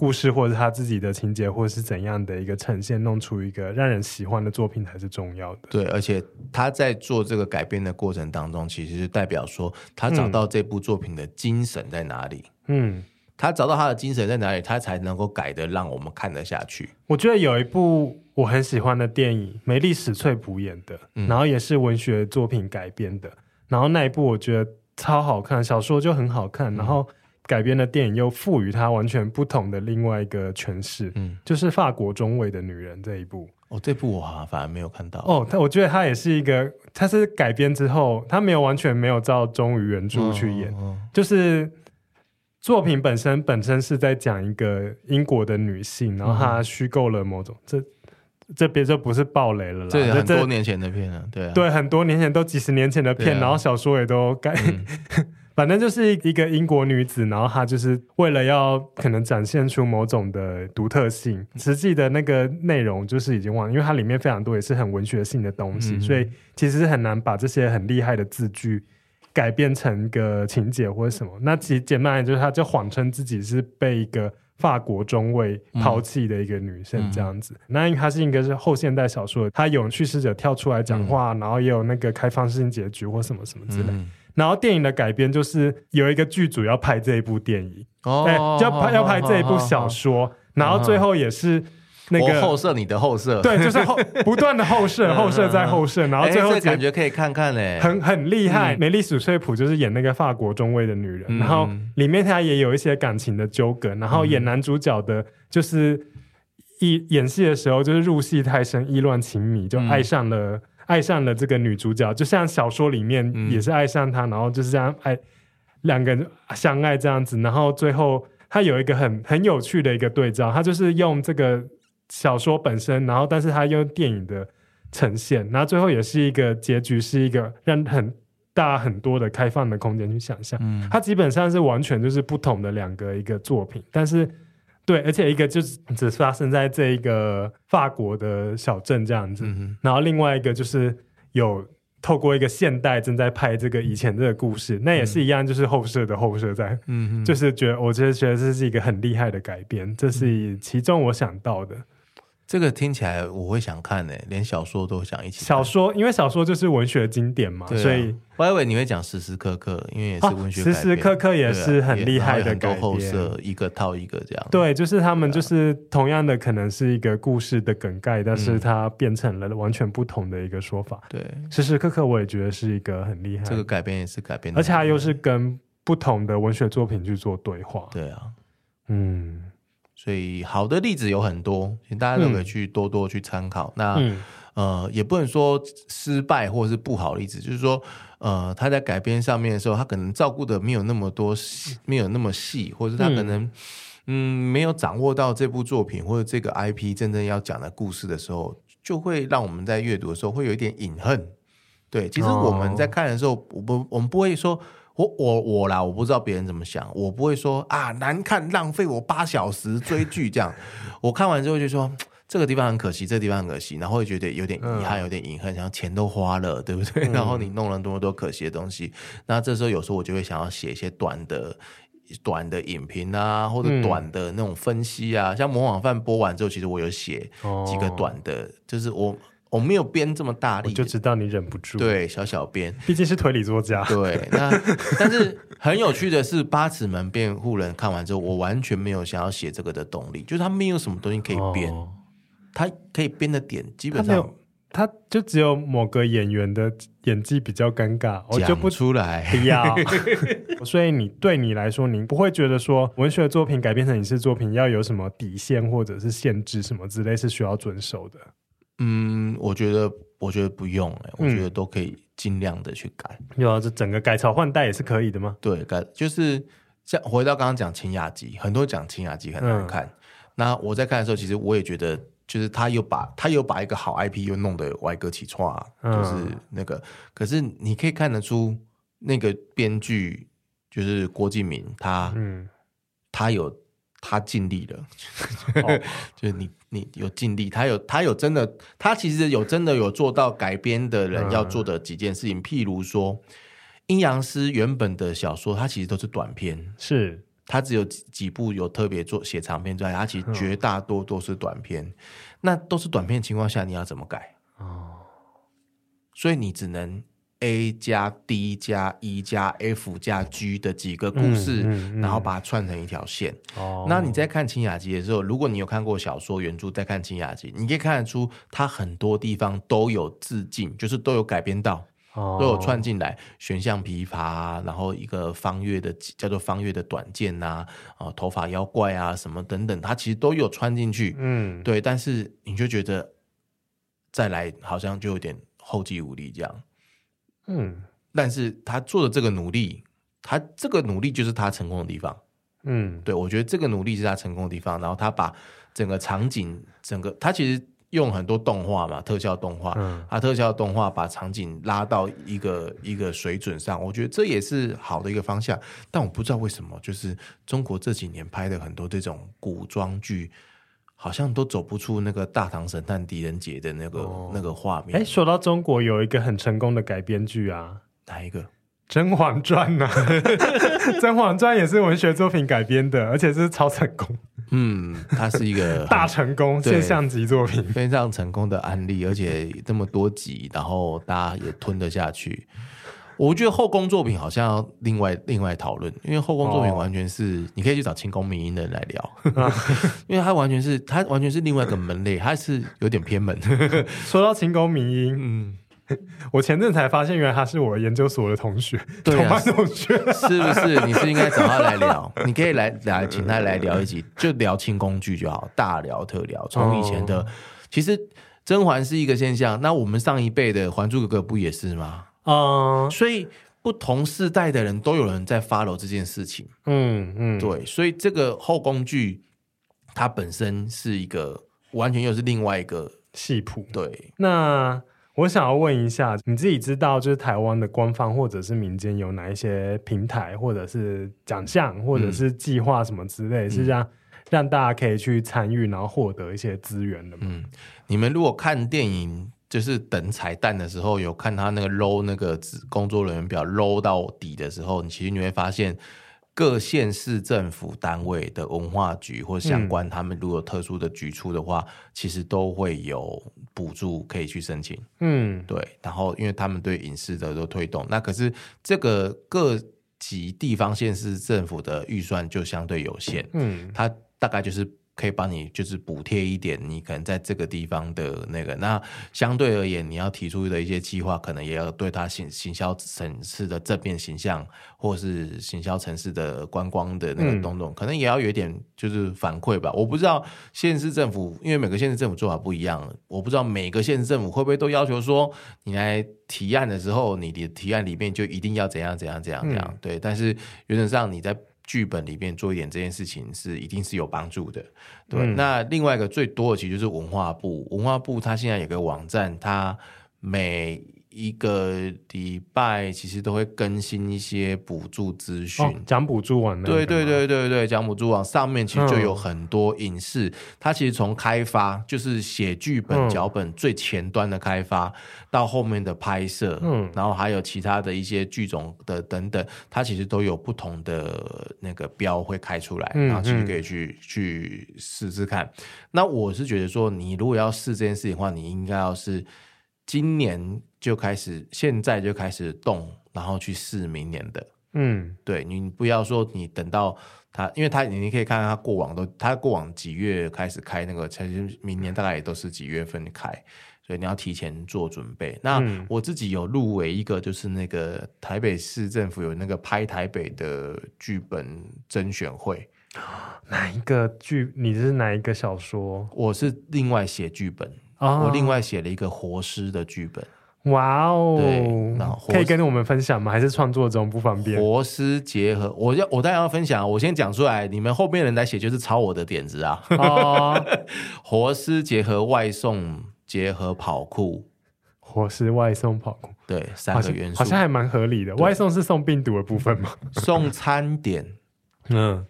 故事，或者他自己的情节，或者是怎样的一个呈现，弄出一个让人喜欢的作品才是重要的。对，而且他在做这个改编的过程当中，其实是代表说他找到这部作品的精神在哪里。嗯，他找到他的精神在哪里，他才能够改的让我们看得下去。我觉得有一部我很喜欢的电影，梅丽史翠普演的，嗯、然后也是文学作品改编的，然后那一部我觉得超好看，小说就很好看，然后。改编的电影又赋予它完全不同的另外一个诠释，嗯，就是法国中尉的女人这一部。哦，这部我好像反而没有看到。哦，但我觉得他也是一个，他是改编之后，他没有完全没有照忠于原著去演，就是作品本身本身是在讲一个英国的女性，然后她虚构了某种这。这别就不是暴雷了啦，这很多年前的片了，对啊，对，很多年前都几十年前的片，啊、然后小说也都改，嗯、反正就是一个英国女子，然后她就是为了要可能展现出某种的独特性，实际的那个内容就是已经忘了，因为它里面非常多也是很文学性的东西，嗯、所以其实是很难把这些很厉害的字句改变成一个情节或者什么。那其实简单来就是，她就谎称自己是被一个。法国中尉抛弃的一个女生这样子，嗯、那因为它是应该是后现代小说，她有叙事者跳出来讲话，嗯、然后也有那个开放性结局或什么什么之类。嗯、然后电影的改编就是有一个剧组要拍这一部电影，哦，对，要拍要拍这一部小说，哦、然后最后也是。那个后射，你的后射，对，就是后不断的后射，后设再后设，然后最后感觉可以看看嘞，很很厉害。梅丽史翠普就是演那个法国中尉的女人，然后里面她也有一些感情的纠葛，然后演男主角的，就是一演戏的时候就是入戏太深，意乱情迷，就爱上了爱上了这个女主角，就像小说里面也是爱上她，然后就是这样爱两个人相爱这样子，然后最后他有一个很很有趣的一个对照，他就是用这个。小说本身，然后但是他用电影的呈现，然后最后也是一个结局，是一个让很大很多的开放的空间去想象。嗯，它基本上是完全就是不同的两个一个作品，但是对，而且一个就是只发生在这一个法国的小镇这样子，嗯、然后另外一个就是有。透过一个现代正在拍这个以前这个故事，那也是一样，就是后设的后设在，嗯哼，就是觉得我觉得觉得这是一个很厉害的改编，这是其中我想到的。这个听起来我会想看呢、欸，连小说都想一起看。小说，因为小说就是文学经典嘛，啊、所以我还以为你会讲时时刻刻，因为也是文学、啊。时时刻刻也是很厉害的改编，后设一个套一个这样。对，就是他们就是同样的，可能是一个故事的梗概，但是它变成了完全不同的一个说法。对，时时刻刻我也觉得是一个很厉害。这个改编也是改编，而且它又是跟不同的文学作品去做对话。对啊，嗯。所以好的例子有很多，请大家都可以去多多去参考。嗯、那、嗯、呃，也不能说失败或者是不好的例子，就是说，呃，他在改编上面的时候，他可能照顾的没有那么多，没有那么细，或者他可能嗯，嗯没有掌握到这部作品或者这个 IP 真正要讲的故事的时候，就会让我们在阅读的时候会有一点隐恨。对，其实我们在看的时候，哦、我不我们不会说。我我我啦，我不知道别人怎么想，我不会说啊难看，浪费我八小时追剧这样。我看完之后就说 这个地方很可惜，这个地方很可惜，然后会觉得有点遗憾，有点遗憾，像钱都花了，对不对？嗯、然后你弄了那么多可惜的东西，那这时候有时候我就会想要写一些短的、短的影评啊，或者短的那种分析啊。嗯、像《模仿犯》播完之后，其实我有写几个短的，哦、就是我。我没有编这么大力，我就知道你忍不住。对，小小编，毕竟是推理作家。对，那但是很有趣的是，《八尺门辩护人》看完之后，我完全没有想要写这个的动力，就是他没有什么东西可以编，哦、他可以编的点基本上他，就只有某个演员的演技比较尴尬，我就不出来。不要，所以你对你来说，你不会觉得说文学作品改编成影视作品要有什么底线或者是限制什么之类是需要遵守的。嗯，我觉得我觉得不用哎、欸，我觉得都可以尽量的去改。有啊，这整个改朝换代也是可以的吗？对，改就是像回到刚刚讲《晴雅集》，很多讲《晴雅集》很难看。嗯、那我在看的时候，其实我也觉得，就是他又把他又把一个好 IP 又弄得歪歌起错，就是那个。嗯、可是你可以看得出，那个编剧就是郭敬明，他嗯，他有。他尽力了，哦、就是你，你有尽力，他有，他有真的，他其实有真的有做到改编的人要做的几件事情，嗯、譬如说，阴阳师原本的小说，它其实都是短篇，是，它只有几几部有特别做写长篇之外，它其实绝大多都是短篇，嗯、那都是短篇的情况下，你要怎么改？哦，所以你只能。A 加 D 加 E 加 F 加 G 的几个故事，嗯嗯嗯、然后把它串成一条线。哦，那你在看《清雅集》的时候，如果你有看过小说原著，再看《清雅集》，你可以看得出它很多地方都有致敬，就是都有改编到。都有串进来，悬象琵琶，然后一个方月的叫做方月的短剑呐，啊，啊，头发妖怪啊什么等等，它其实都有穿进去，嗯，对，但是你就觉得再来好像就有点后继无力这样，嗯，但是他做的这个努力，他这个努力就是他成功的地方，嗯，对，我觉得这个努力是他成功的地方，然后他把整个场景，整个他其实。用很多动画嘛，特效动画，嗯，他，特效动画把场景拉到一个一个水准上，我觉得这也是好的一个方向。但我不知道为什么，就是中国这几年拍的很多这种古装剧，好像都走不出那个大唐神探狄仁杰的那个、哦、那个画面。哎，说到中国有一个很成功的改编剧啊，哪一个？《甄嬛传》呐，《甄嬛传》也是文学作品改编的，而且是超成功。嗯，它是一个 大成功现象级作品，非常成功的案例，而且这么多集，然后大家也吞得下去。我觉得后宫作品好像要另外另外讨论，因为后宫作品完全是、哦、你可以去找清宫迷因的人来聊，啊、因为他完全是他完全是另外一个门类，他是有点偏门。说到清宫迷因，嗯。我前阵才发现，原来他是我研究所的同学，对啊、同班同学，是不是？你是应该找他来聊，你可以来来请他来聊一集，就聊清宫剧就好，大聊特聊。从以前的，哦、其实甄嬛是一个现象，那我们上一辈的《还珠格格》不也是吗？嗯，所以不同世代的人都有人在 follow 这件事情。嗯嗯，对，所以这个后工具它本身是一个完全又是另外一个戏谱。对，那。我想要问一下，你自己知道就是台湾的官方或者是民间有哪一些平台，或者是奖项，或者是计划什么之类，嗯、是让让大家可以去参与，然后获得一些资源的吗？嗯，你们如果看电影，就是等彩蛋的时候，有看他那个 low 那个工作人员表 low 到底的时候，你其实你会发现。各县市政府单位的文化局或相关，他们如果有特殊的举措的话，嗯、其实都会有补助可以去申请。嗯，对。然后，因为他们对影视的都推动，那可是这个各级地方县市政府的预算就相对有限。嗯，它大概就是。可以帮你就是补贴一点，你可能在这个地方的那个，那相对而言，你要提出的一些计划，可能也要对它行行销城市的正面形象，或是行销城市的观光的那个东东，嗯、可能也要有一点就是反馈吧。我不知道县市政府，因为每个县市政府做法不一样，我不知道每个县市政府会不会都要求说，你来提案的时候，你的提案里面就一定要怎样怎样怎样怎样。嗯、对，但是原则上你在。剧本里面做一点这件事情是一定是有帮助的，对。嗯、那另外一个最多的其实就是文化部，文化部它现在有个网站，它每一个礼拜其实都会更新一些补助资讯，讲补助网。对对对对对，讲补助网上面其实就有很多影视，嗯、它其实从开发就是写剧本脚本最前端的开发，嗯、到后面的拍摄，嗯，然后还有其他的一些剧种的等等，它其实都有不同的那个标会开出来，嗯、然后其实可以去、嗯、去试试看。那我是觉得说，你如果要试这件事情的话，你应该要是今年。就开始，现在就开始动，然后去试明年的。嗯，对，你不要说你等到他，因为他你可以看看他过往都，他过往几月开始开那个，其实明年大概也都是几月份开，所以你要提前做准备。那我自己有入围一个，就是那个台北市政府有那个拍台北的剧本甄选会。哪一个剧？你是哪一个小说？我是另外写剧本，哦、我另外写了一个活尸的剧本。哇哦！可以跟我们分享吗？还是创作中不方便？活尸结合，我要我当然要分享。我先讲出来，你们后面人来写就是抄我的点子啊。哦，活尸结合外送，结合跑酷，活尸外送跑酷，对，三个元素好像，好像还蛮合理的。外送是送病毒的部分吗？送餐点，嗯，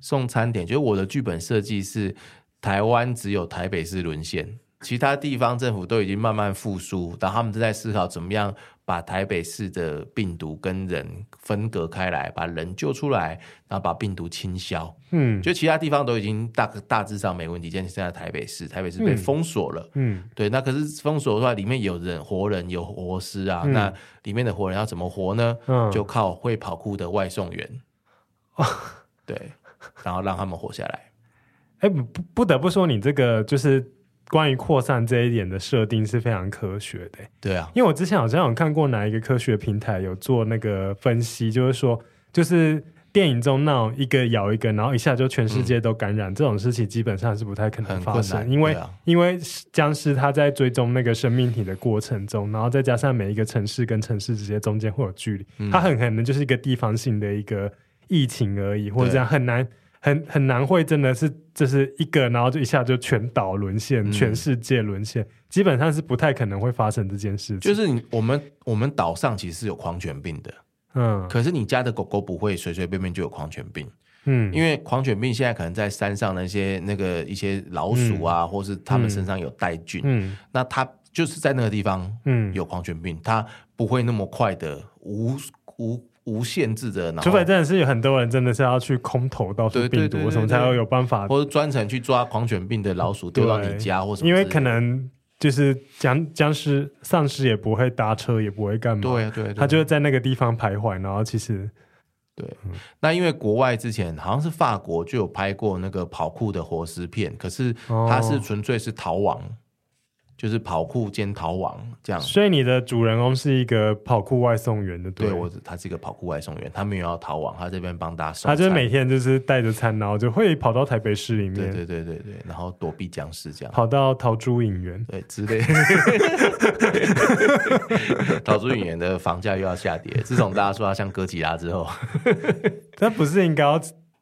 送餐点，就是我的剧本设计是台湾只有台北市沦陷。其他地方政府都已经慢慢复苏，然后他们正在思考怎么样把台北市的病毒跟人分隔开来，把人救出来，然后把病毒清消。嗯，就其他地方都已经大大致上没问题，现在在台北市，台北市被封锁了。嗯，对，那可是封锁的话，里面有人活人有活尸啊，嗯、那里面的活人要怎么活呢？嗯，就靠会跑酷的外送员。哦，对，然后让他们活下来。哎，不不得不说，你这个就是。关于扩散这一点的设定是非常科学的。对啊，因为我之前好像有看过哪一个科学平台有做那个分析，就是说，就是。电影中那种一个咬一个，然后一下就全世界都感染，嗯、这种事情基本上是不太可能发生，因为、啊、因为僵尸它在追踪那个生命体的过程中，然后再加上每一个城市跟城市之间中间会有距离，嗯、它很可能就是一个地方性的一个疫情而已，或者这样很难很很难会真的是就是一个，然后就一下就全岛沦陷，嗯、全世界沦陷，基本上是不太可能会发生这件事情。就是你我们我们岛上其实是有狂犬病的。嗯，可是你家的狗狗不会随随便便就有狂犬病，嗯，因为狂犬病现在可能在山上那些那个一些老鼠啊，嗯、或是它们身上有带菌，嗯，那它就是在那个地方，嗯，有狂犬病，嗯、它不会那么快的无无无限制的，除非真的是有很多人真的是要去空投到处病毒，什么才会有办法，或者专程去抓狂犬病的老鼠丢到你家或什么，因为可能。就是僵僵尸、丧尸也不会搭车，也不会干嘛。对啊，对，对，他就在那个地方徘徊。然后其实，对，嗯、那因为国外之前好像是法国就有拍过那个跑酷的活尸片，可是它是纯粹是逃亡。哦就是跑酷兼逃亡这样，所以你的主人公是一个跑酷外送员的，对，对我他是一个跑酷外送员，他没有要逃亡，他这边帮大家送。他就是每天就是带着餐，然后就会跑到台北市里面，对对对对对，然后躲避僵尸这样，跑到陶朱隐园，对之类。陶朱隐园的房价又要下跌，自从大家说他像哥吉拉之后，他不是应该要？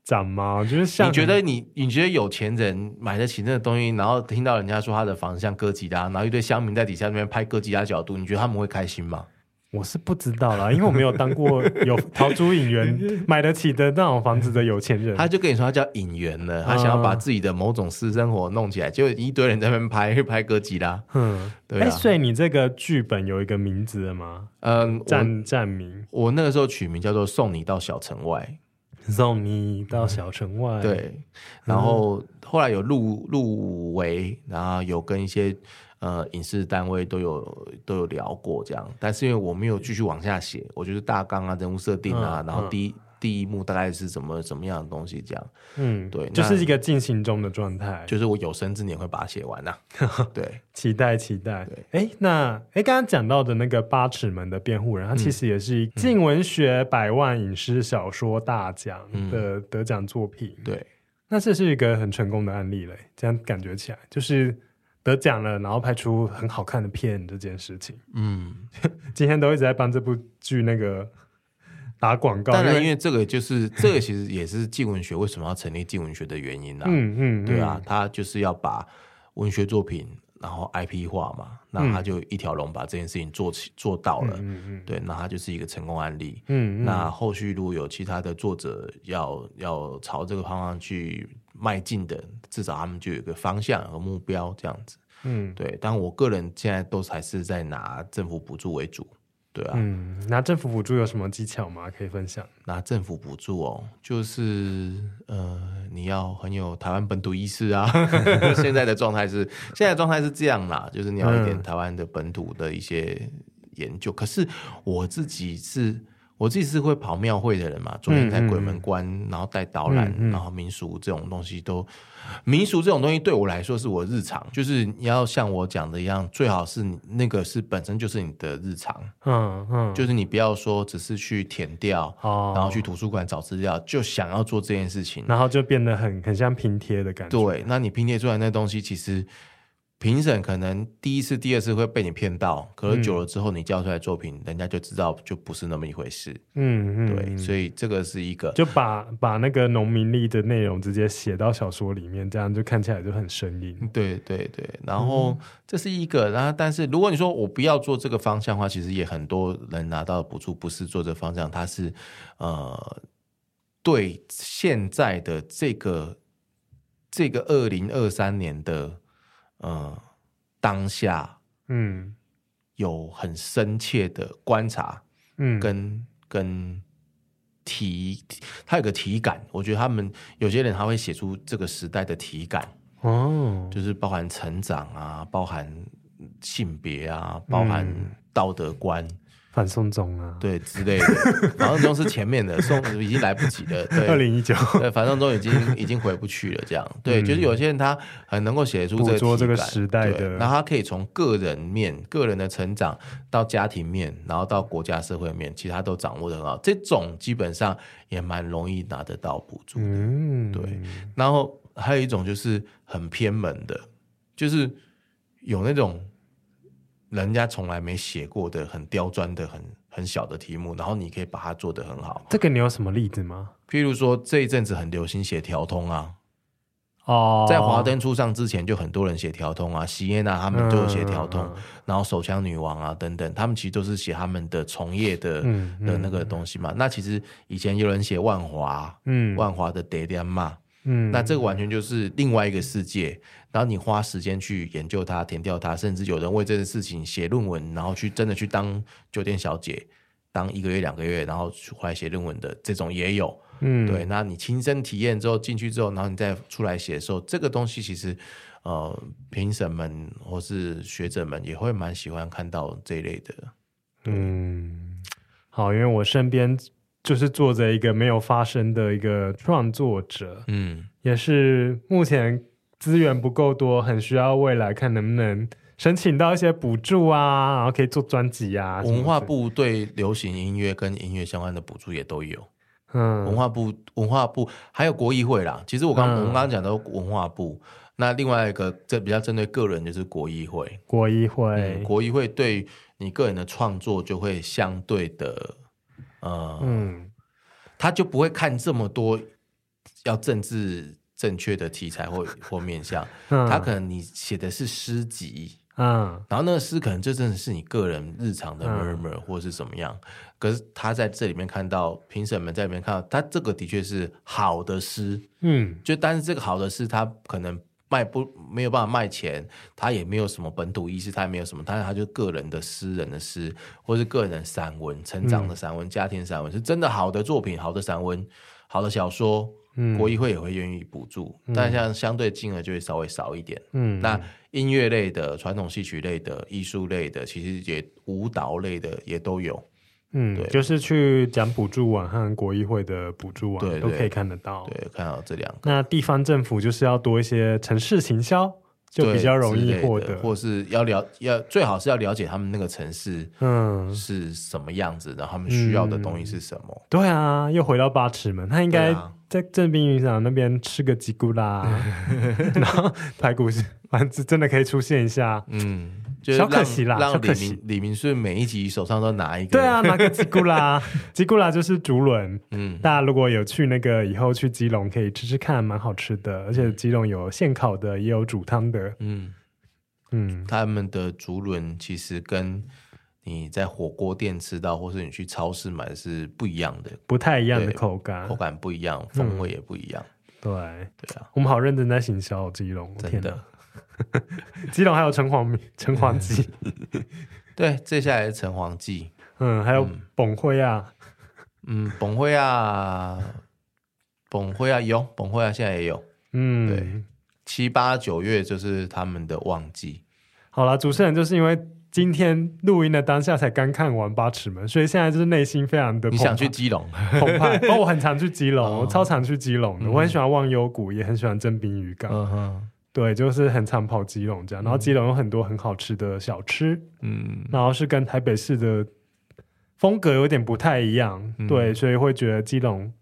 涨吗？我觉得像你觉得你你觉得有钱人买得起那个东西，然后听到人家说他的房子像哥吉拉，然后一堆乡民在底下那边拍哥吉拉角度，你觉得他们会开心吗？我是不知道啦，因为我没有当过有逃出影园买得起的那种房子的有钱人。他就跟你说他叫影员了，他想要把自己的某种私生活弄起来，就一堆人在那边拍拍哥吉拉。嗯，对、啊。哎、欸，所以你这个剧本有一个名字了吗？嗯，站站名。我那个时候取名叫做《送你到小城外》。送你到小城外。对，然后后来有入入围，然后有跟一些呃影视单位都有都有聊过这样，但是因为我没有继续往下写，我就是大纲啊、人物设定啊，然后第一。第一幕大概是怎么怎么样的东西？这样，嗯，对，就是一个进行中的状态，就是我有生之年会把它写完呐、啊。对，期待期待。对，哎，那哎，刚刚讲到的那个八尺门的辩护人，他其实也是近文学百万影视小说大奖的得奖作品。嗯、对，那这是一个很成功的案例嘞。这样感觉起来，就是得奖了，然后拍出很好看的片这件事情。嗯，今天都一直在帮这部剧那个。打广告，当然，因为这个就是这个，其实也是纪文学为什么要成立纪文学的原因啦。嗯嗯，对啊，他就是要把文学作品然后 IP 化嘛，那他就一条龙把这件事情做起做到了。嗯嗯，对，那他就是一个成功案例。嗯，那后续如果有其他的作者要要朝这个方向去迈进的，至少他们就有个方向和目标这样子。嗯，对，但我个人现在都还是在拿政府补助为主。对啊，嗯，拿政府补助有什么技巧吗？可以分享？拿政府补助哦，就是呃，你要很有台湾本土意识啊。现在的状态是，现在状态是这样啦，就是你要一点台湾的本土的一些研究。嗯、可是我自己是。我自己是会跑庙会的人嘛，昨天在鬼门关，然后带导览，然后民俗这种东西都，民俗这种东西对我来说是我日常，就是你要像我讲的一样，最好是那个是本身就是你的日常，嗯嗯，嗯就是你不要说只是去填掉，哦、然后去图书馆找资料，就想要做这件事情，然后就变得很很像拼贴的感觉。对，那你拼贴出来那东西其实。评审可能第一次、第二次会被你骗到，可是久了之后，你交出来作品，嗯、人家就知道就不是那么一回事。嗯嗯，对，所以这个是一个，就把把那个农民力的内容直接写到小说里面，这样就看起来就很生硬。对对对，然后这是一个，然后但是如果你说我不要做这个方向的话，其实也很多人拿到补助不是做这个方向，他是呃对现在的这个这个二零二三年的。嗯，当下，嗯，有很深切的观察，嗯，跟跟体，他有个体感，我觉得他们有些人他会写出这个时代的体感，哦，就是包含成长啊，包含性别啊，包含道德观。反送中啊，对之类的，反送中是前面的，送已经来不及了。对，二零一九，对，反送中已经 已经回不去了。这样，对，嗯、就是有些人他很能够写出这个，这个时代的，然后他可以从个人面、个人的成长到家庭面，然后到国家社会面，其实他都掌握的很好。这种基本上也蛮容易拿得到补助的。嗯，对。然后还有一种就是很偏门的，就是有那种。人家从来没写过的很刁钻的很很小的题目，然后你可以把它做得很好。这个你有什么例子吗？譬如说这一阵子很流行写条通啊，哦，在华灯初上之前就很多人写条通啊，席耶娜他们都有写条通，嗯、然后手枪女王啊等等，他们其实都是写他们的从业的、嗯、的那个东西嘛。嗯、那其实以前有人写万华，嗯，万华的爹爹嘛。嗯，那这个完全就是另外一个世界，然后你花时间去研究它、填掉它，甚至有人为这件事情写论文，然后去真的去当酒店小姐，当一个月、两个月，然后回来写论文的这种也有。嗯，对，那你亲身体验之后进去之后，然后你再出来写的时候，这个东西其实呃，评审们或是学者们也会蛮喜欢看到这一类的。嗯，好，因为我身边。就是做着一个没有发声的一个创作者，嗯，也是目前资源不够多，很需要未来看能不能申请到一些补助啊，然后可以做专辑啊。文化部对流行音乐跟音乐相关的补助也都有，嗯，文化部文化部还有国艺会啦。其实我刚、嗯、我们刚刚讲的文化部，那另外一个这比较针对个人就是国艺会，国议会、嗯，国艺会对你个人的创作就会相对的。呃、嗯，他就不会看这么多要政治正确的题材或 或面向，嗯、他可能你写的是诗集，嗯，然后那个诗可能就真的是你个人日常的 murmur、嗯、或是怎么样，可是他在这里面看到评审们在里面看到，他这个的确是好的诗，嗯，就但是这个好的诗，他可能。卖不没有办法卖钱，他也没有什么本土意识，他也没有什么，但是他就个人的诗人的诗，或是个人的散文、成长的散文、嗯、家庭散文，是真的好的作品、好的散文、好的小说，嗯、国艺会也会愿意补助，嗯、但像相对金额就会稍微少一点。嗯，那音乐类的、传统戏曲类的、艺术类的，其实也舞蹈类的也都有。嗯，对，就是去讲补助网和国议会的补助网，都可以看得到。对，看到这两个。那地方政府就是要多一些城市行销，就比较容易获得，或是要了要最好是要了解他们那个城市嗯是什么样子的，然后他们需要的东西是什么。嗯、对啊，又回到八尺门，他应该在正滨渔场那边吃个吉古拉，然后排骨是反正真的可以出现一下，嗯。小可惜啦，让李明李明顺每一集手上都拿一个。对啊，拿个吉古拉，吉古拉就是竹轮。嗯，大家如果有去那个以后去基隆，可以吃吃看，蛮好吃的。而且基隆有现烤的，也有煮汤的。嗯嗯，他们的竹轮其实跟你在火锅店吃到，或是你去超市买是不一样的，不太一样的口感，口感不一样，风味也不一样。对对啊，我们好认真在行销基隆，真的。基隆还有城隍城隍祭，对，接下来是城隍祭，嗯，还有崩会啊，嗯，崩会啊，崩会啊，有崩会啊，现在也有，嗯，对，七八九月就是他们的旺季。好了，主持人就是因为今天录音的当下才刚看完八尺门，所以现在就是内心非常的，你想去基隆，澎湃。哦，我很常去基隆，我超常去基隆的，嗯、我很喜欢忘忧谷，也很喜欢征兵渔港。嗯哼。对，就是很常跑基隆这样，然后基隆有很多很好吃的小吃，嗯，然后是跟台北市的风格有点不太一样，嗯、对，所以会觉得基隆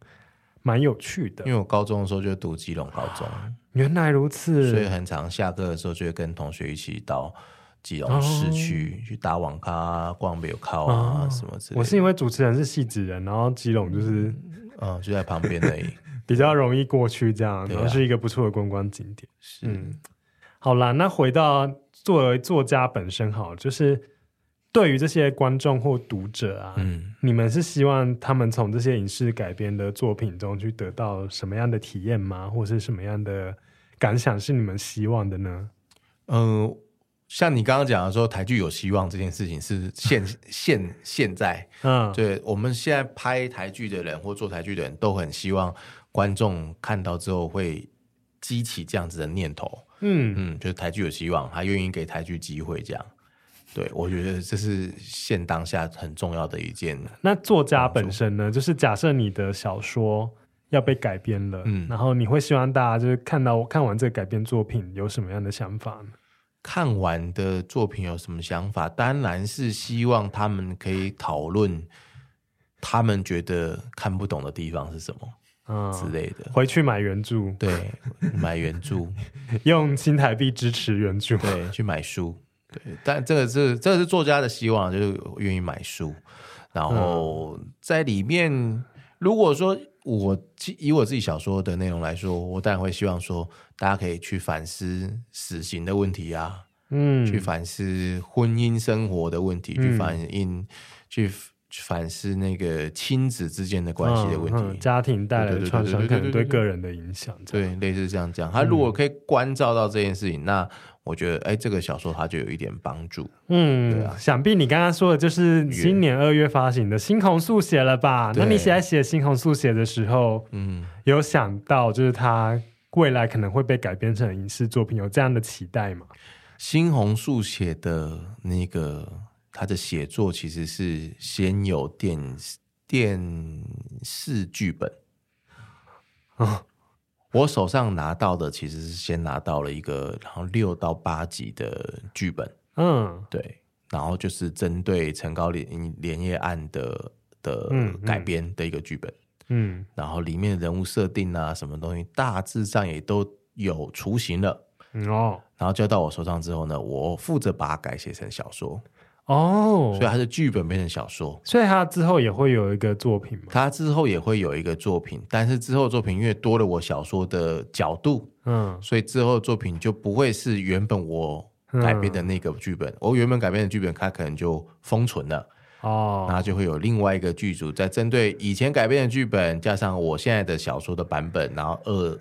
蛮有趣的。因为我高中的时候就读基隆高中，原来如此，所以很常下课的时候就会跟同学一起到基隆市区、哦、去打网咖、逛北靠啊、哦、什么之类的。我是因为主持人是戏子人，然后基隆就是嗯，就在旁边而已。比较容易过去，这样，然后是一个不错的观光景点。是、嗯，好啦，那回到作为作家本身，好，就是对于这些观众或读者啊，嗯，你们是希望他们从这些影视改编的作品中去得到什么样的体验吗？或是什么样的感想是你们希望的呢？嗯、呃。像你刚刚讲的说，台剧有希望这件事情是现 现现在，嗯，对，我们现在拍台剧的人或做台剧的人都很希望观众看到之后会激起这样子的念头，嗯嗯，就是台剧有希望，他愿意给台剧机会这样。对，我觉得这是现当下很重要的一件。那作家本身呢？就是假设你的小说要被改编了，嗯，然后你会希望大家就是看到看完这个改编作品有什么样的想法呢？看完的作品有什么想法？当然是希望他们可以讨论他们觉得看不懂的地方是什么。嗯，之类的，回去买原著，对，买原著，用新台币支持原著，对，去买书，对，但这个是这个是作家的希望，就是愿意买书，然后在里面，嗯、如果说我以我自己小说的内容来说，我当然会希望说，大家可以去反思死刑的问题啊，嗯，去反思婚姻生活的问题，嗯、去反映去。反思那个亲子之间的关系的问题，嗯嗯、家庭带来的创伤可能对个人的影响，对，类似这样讲。他如果可以关照到这件事情，嗯、那我觉得，哎、欸，这个小说它就有一点帮助。嗯，对啊。想必你刚刚说的就是今年二月发行的《猩红速写》了吧？那你写在写《猩红速写》的时候，嗯，有想到就是它未来可能会被改编成影视作品，有这样的期待吗？《猩红速写》的那个。他的写作其实是先有电电视剧本，哦，我手上拿到的其实是先拿到了一个然后六到八集的剧本，嗯，对，然后就是针对陈高连连夜案的的改编的一个剧本，嗯，嗯，然后里面的人物设定啊，什么东西大致上也都有雏形了，哦，然后交到我手上之后呢，我负责把它改写成小说。哦，所以他的剧本变成小说，所以他之后也会有一个作品吗？他之后也会有一个作品，但是之后作品因为多了我小说的角度，嗯，所以之后作品就不会是原本我改编的那个剧本，嗯、我原本改编的剧本，它可能就封存了，哦，然后就会有另外一个剧组在针对以前改编的剧本，加上我现在的小说的版本，然后二。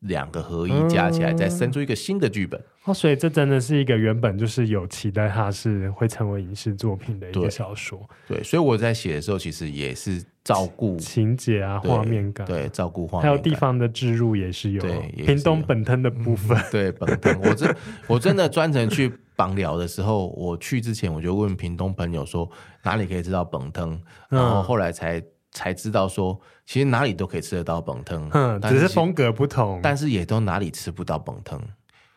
两个合一加起来，再生出一个新的剧本。嗯。哦，所以这真的是一个原本就是有期待它是会成为影视作品的一个小说。对，对，所以我在写的时候，其实也是照顾情节啊、画面感，对，照顾画面，还有地方的置入也是有。对，屏东本藤的部分，嗯、对，本藤，我真我真的专程去绑寮的时候，我去之前我就问屏东朋友说哪里可以知道本藤，然后后来才。才知道说，其实哪里都可以吃得到本汤，嗯，只是风格不同，但是也都哪里吃不到本汤，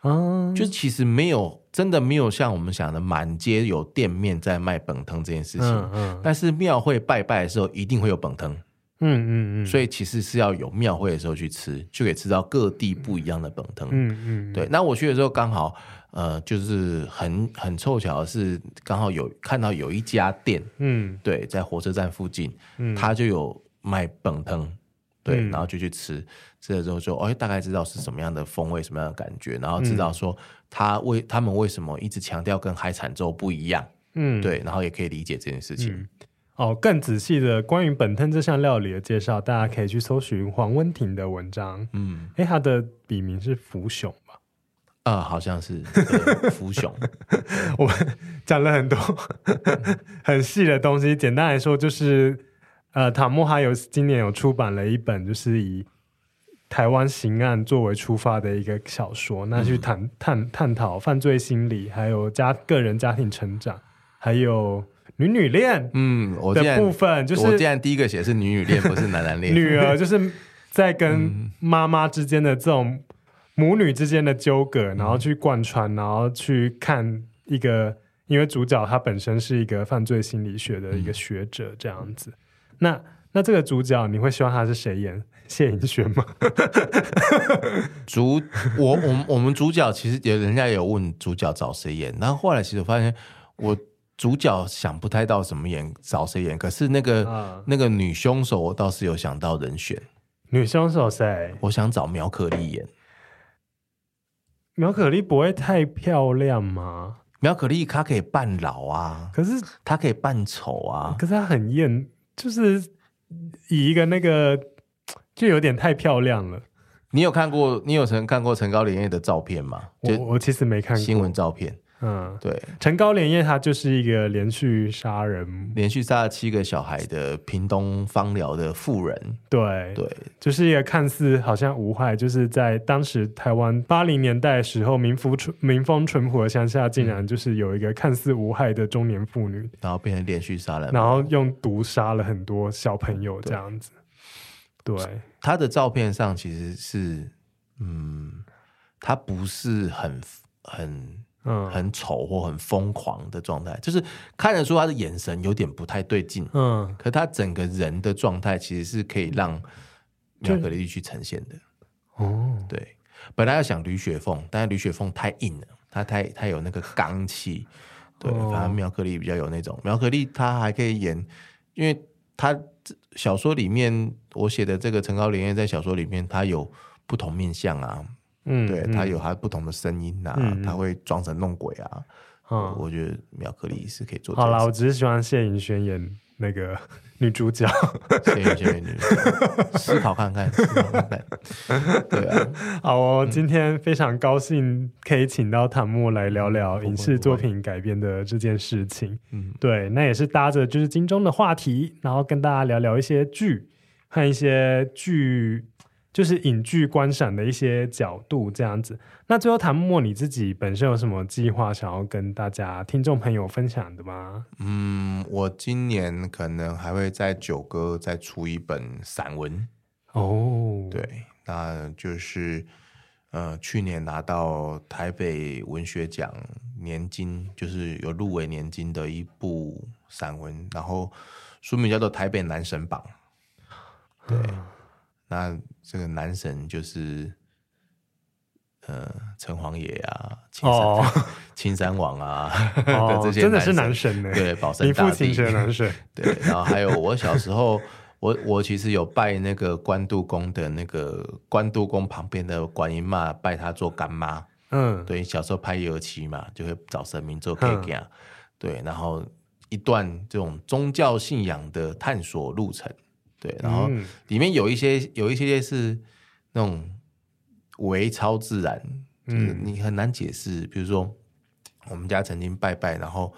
嗯，就是其实没有真的没有像我们想的满街有店面在卖本藤这件事情，嗯，嗯，但是庙会拜拜的时候一定会有本藤，嗯嗯嗯，所以其实是要有庙会的时候去吃，就可以吃到各地不一样的本汤，嗯嗯，对，那我去的时候刚好。呃，就是很很凑巧的是，刚好有看到有一家店，嗯，对，在火车站附近，嗯，他就有卖本汤，对，嗯、然后就去吃，吃了之后就，哎，大概知道是什么样的风味，什么样的感觉，然后知道说他为他们为什么一直强调跟海产粥不一样，嗯，对，然后也可以理解这件事情。嗯、哦，更仔细的关于本汤这项料理的介绍，大家可以去搜寻黄温婷的文章，嗯，哎，他的笔名是福雄。啊、呃，好像是福雄。我们讲了很多很细的东西，简单来说就是，呃，塔莫哈有今年有出版了一本，就是以台湾刑案作为出发的一个小说，那去探探探讨犯罪心理，还有家个人家庭成长，还有女女恋，嗯，我的部分就是我竟然第一个写是女女恋，不是男男恋，女儿就是在跟妈妈之间的这种。母女之间的纠葛，然后去贯穿，然后去看一个，因为主角他本身是一个犯罪心理学的一个学者，这样子。嗯、那那这个主角，你会希望他是谁演？谢盈萱吗？主，我我们我们主角其实也人家有问主角找谁演，然后后来其实我发现我主角想不太到什么演找谁演，可是那个、啊、那个女凶手我倒是有想到人选。女凶手谁？我想找苗可丽演。苗可丽不会太漂亮吗？苗可丽她可以扮老啊，可是她可以扮丑啊，可是她很艳，就是以一个那个 就有点太漂亮了。你有看过？你有曾看过陈高莲叶的照片吗？我我其实没看过新闻照片。嗯，对，陈高连叶他就是一个连续杀人、连续杀了七个小孩的屏东方寮的妇人。对对，就是一个看似好像无害，就是在当时台湾八零年代的时候，民风淳民风淳朴的乡下，竟然就是有一个看似无害的中年妇女，嗯、然后变成连续杀人，然后用毒杀了很多小朋友这样子。对，对他的照片上其实是，嗯，他不是很很。嗯，很丑或很疯狂的状态，就是看得出他的眼神有点不太对劲。嗯，可他整个人的状态其实是可以让苗可丽去呈现的。哦，对，本来要想吕雪凤，但是吕雪凤太硬了，她太太有那个刚气。对，反正妙可丽比较有那种。苗可丽她还可以演，因为她小说里面我写的这个陈高连叶在小说里面，她有不同面相啊。嗯，对，他有他不同的声音呐、他会装神弄鬼啊。嗯，我觉得妙可丽是可以做。好啦，我只是喜欢谢盈萱演那个女主角。谢盈萱演女主角，思考看看，思考看看。对啊，好哦，今天非常高兴可以请到唐墨来聊聊影视作品改编的这件事情。嗯，对，那也是搭着就是金钟的话题，然后跟大家聊聊一些剧和一些剧。就是影剧观赏的一些角度这样子。那最后，谭墨你自己本身有什么计划想要跟大家听众朋友分享的吗？嗯，我今年可能还会在九歌再出一本散文哦。对，那就是呃，去年拿到台北文学奖年金，就是有入围年金的一部散文，然后书名叫做《台北男神榜》。对。嗯那这个男神就是，呃，城隍爷啊，青山、哦、青山王啊，哦、这些真的是男神呢。对，保生大帝是男神。对，然后还有我小时候，我我其实有拜那个关渡宫的那个关渡宫旁边的观音妈，拜她做干妈。嗯，对，小时候拍油漆嘛，就会找神明做 K 歌。对，然后一段这种宗教信仰的探索路程。对，然后里面有一些有一些是那种为超自然，就是你很难解释。比如说，我们家曾经拜拜，然后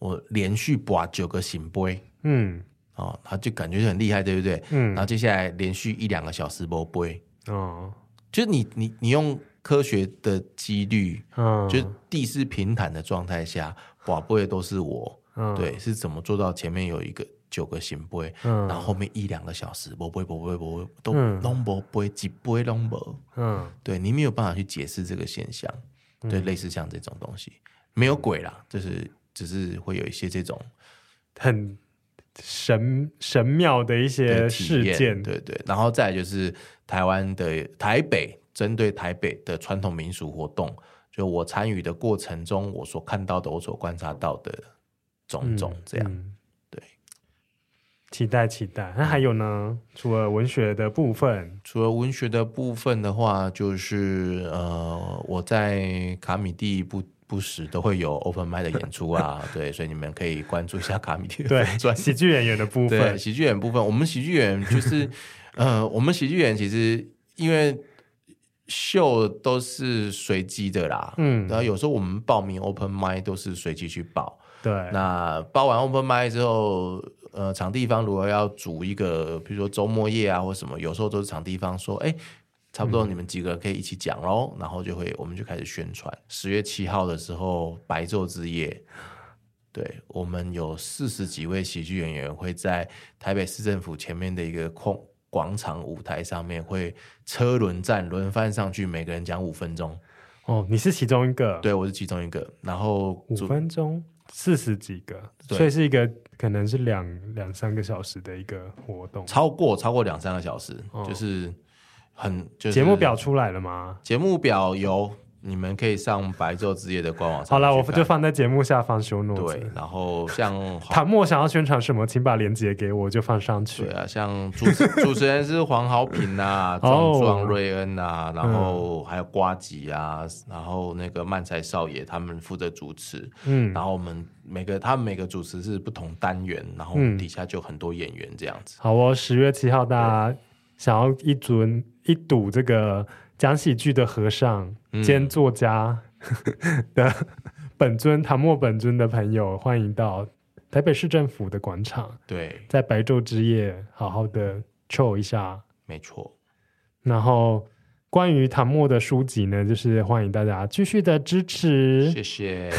我连续拔九个醒杯，嗯，哦，他就感觉就很厉害，对不对？嗯，然后接下来连续一两个小时不杯，哦，就是你你你用科学的几率，嗯，就是地势平坦的状态下，拔杯都是我，嗯，对，是怎么做到前面有一个。九个圣杯，嗯、然后后面一两个小时，不杯不杯不杯都拢不杯，几杯拢无。嗯，对你没有办法去解释这个现象，嗯、对，类似像这种东西，没有鬼啦，就是只是会有一些这种很神神妙的一些事件，对对。然后再来就是台湾的台北，针对台北的传统民俗活动，就我参与的过程中，我所看到的，我所观察到的种种这样。嗯嗯期待期待，那还有呢？除了文学的部分，除了文学的部分的话，就是呃，我在卡米蒂不不时都会有 open mic 的演出啊，对，所以你们可以关注一下卡米蒂的对喜剧演员的部分。喜剧演员部分，我们喜剧演员就是 呃，我们喜剧演员其实因为秀都是随机的啦，嗯，然后有时候我们报名 open mic 都是随机去报，对，那报完 open mic 之后。呃，场地方如果要组一个，比如说周末夜啊，或什么，有时候都是场地方说，哎，差不多你们几个可以一起讲喽，嗯、然后就会我们就开始宣传。十月七号的时候，白昼之夜，对，我们有四十几位喜剧演员会在台北市政府前面的一个空广场舞台上面，会车轮战轮番上去，每个人讲五分钟。哦，你是其中一个？对，我是其中一个。然后五分钟，四十几个，所以是一个。可能是两两三个小时的一个活动，超过超过两三个小时，哦、就是很就是节目表出来了吗？节目表有。你们可以上白昼之夜的官网上。好了，我就放在节目下方 show notes。对，然后像 唐墨想要宣传什么，请把链接给我，就放上去。对啊，像主持 主持人是黄豪平啊，壮壮瑞恩啊，然后还有瓜吉啊，然后那个漫才少爷他们负责主持。嗯，然后我们每个他们每个主持是不同单元，然后底下就很多演员这样子。好哦，十月七号大家想要一尊一睹这个。讲喜剧的和尚兼作家的本尊唐墨本尊的朋友，欢迎到台北市政府的广场。对，在白昼之夜，好好的 chill 一下。没错。然后关于唐墨的书籍呢，就是欢迎大家继续的支持。谢谢。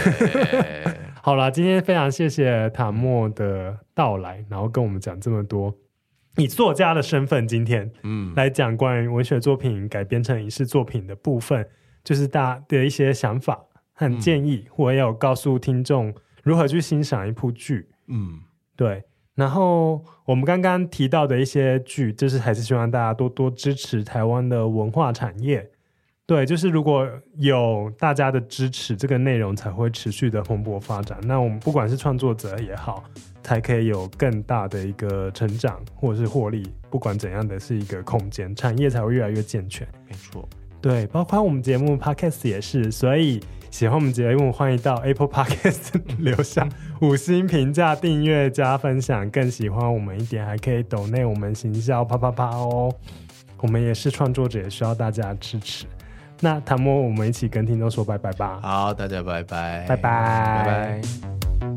好了，今天非常谢谢唐墨的到来，然后跟我们讲这么多。以作家的身份，今天嗯来讲关于文学作品改编成影视作品的部分，就是大家的一些想法和建议，嗯、我也有告诉听众如何去欣赏一部剧。嗯，对。然后我们刚刚提到的一些剧，就是还是希望大家多多支持台湾的文化产业。对，就是如果有大家的支持，这个内容才会持续的蓬勃发展。那我们不管是创作者也好，才可以有更大的一个成长或者是获利。不管怎样的是一个空间，产业才会越来越健全。没错，对，包括我们节目 Podcast 也是。所以喜欢我们节目，欢迎到 Apple Podcast 留下五星评价、订阅加分享。更喜欢我们一点，还可以抖内我们行销啪啪啪哦。我们也是创作者，也需要大家支持。那唐墨，我们一起跟听众说拜拜吧。好，大家拜拜，拜拜，拜拜。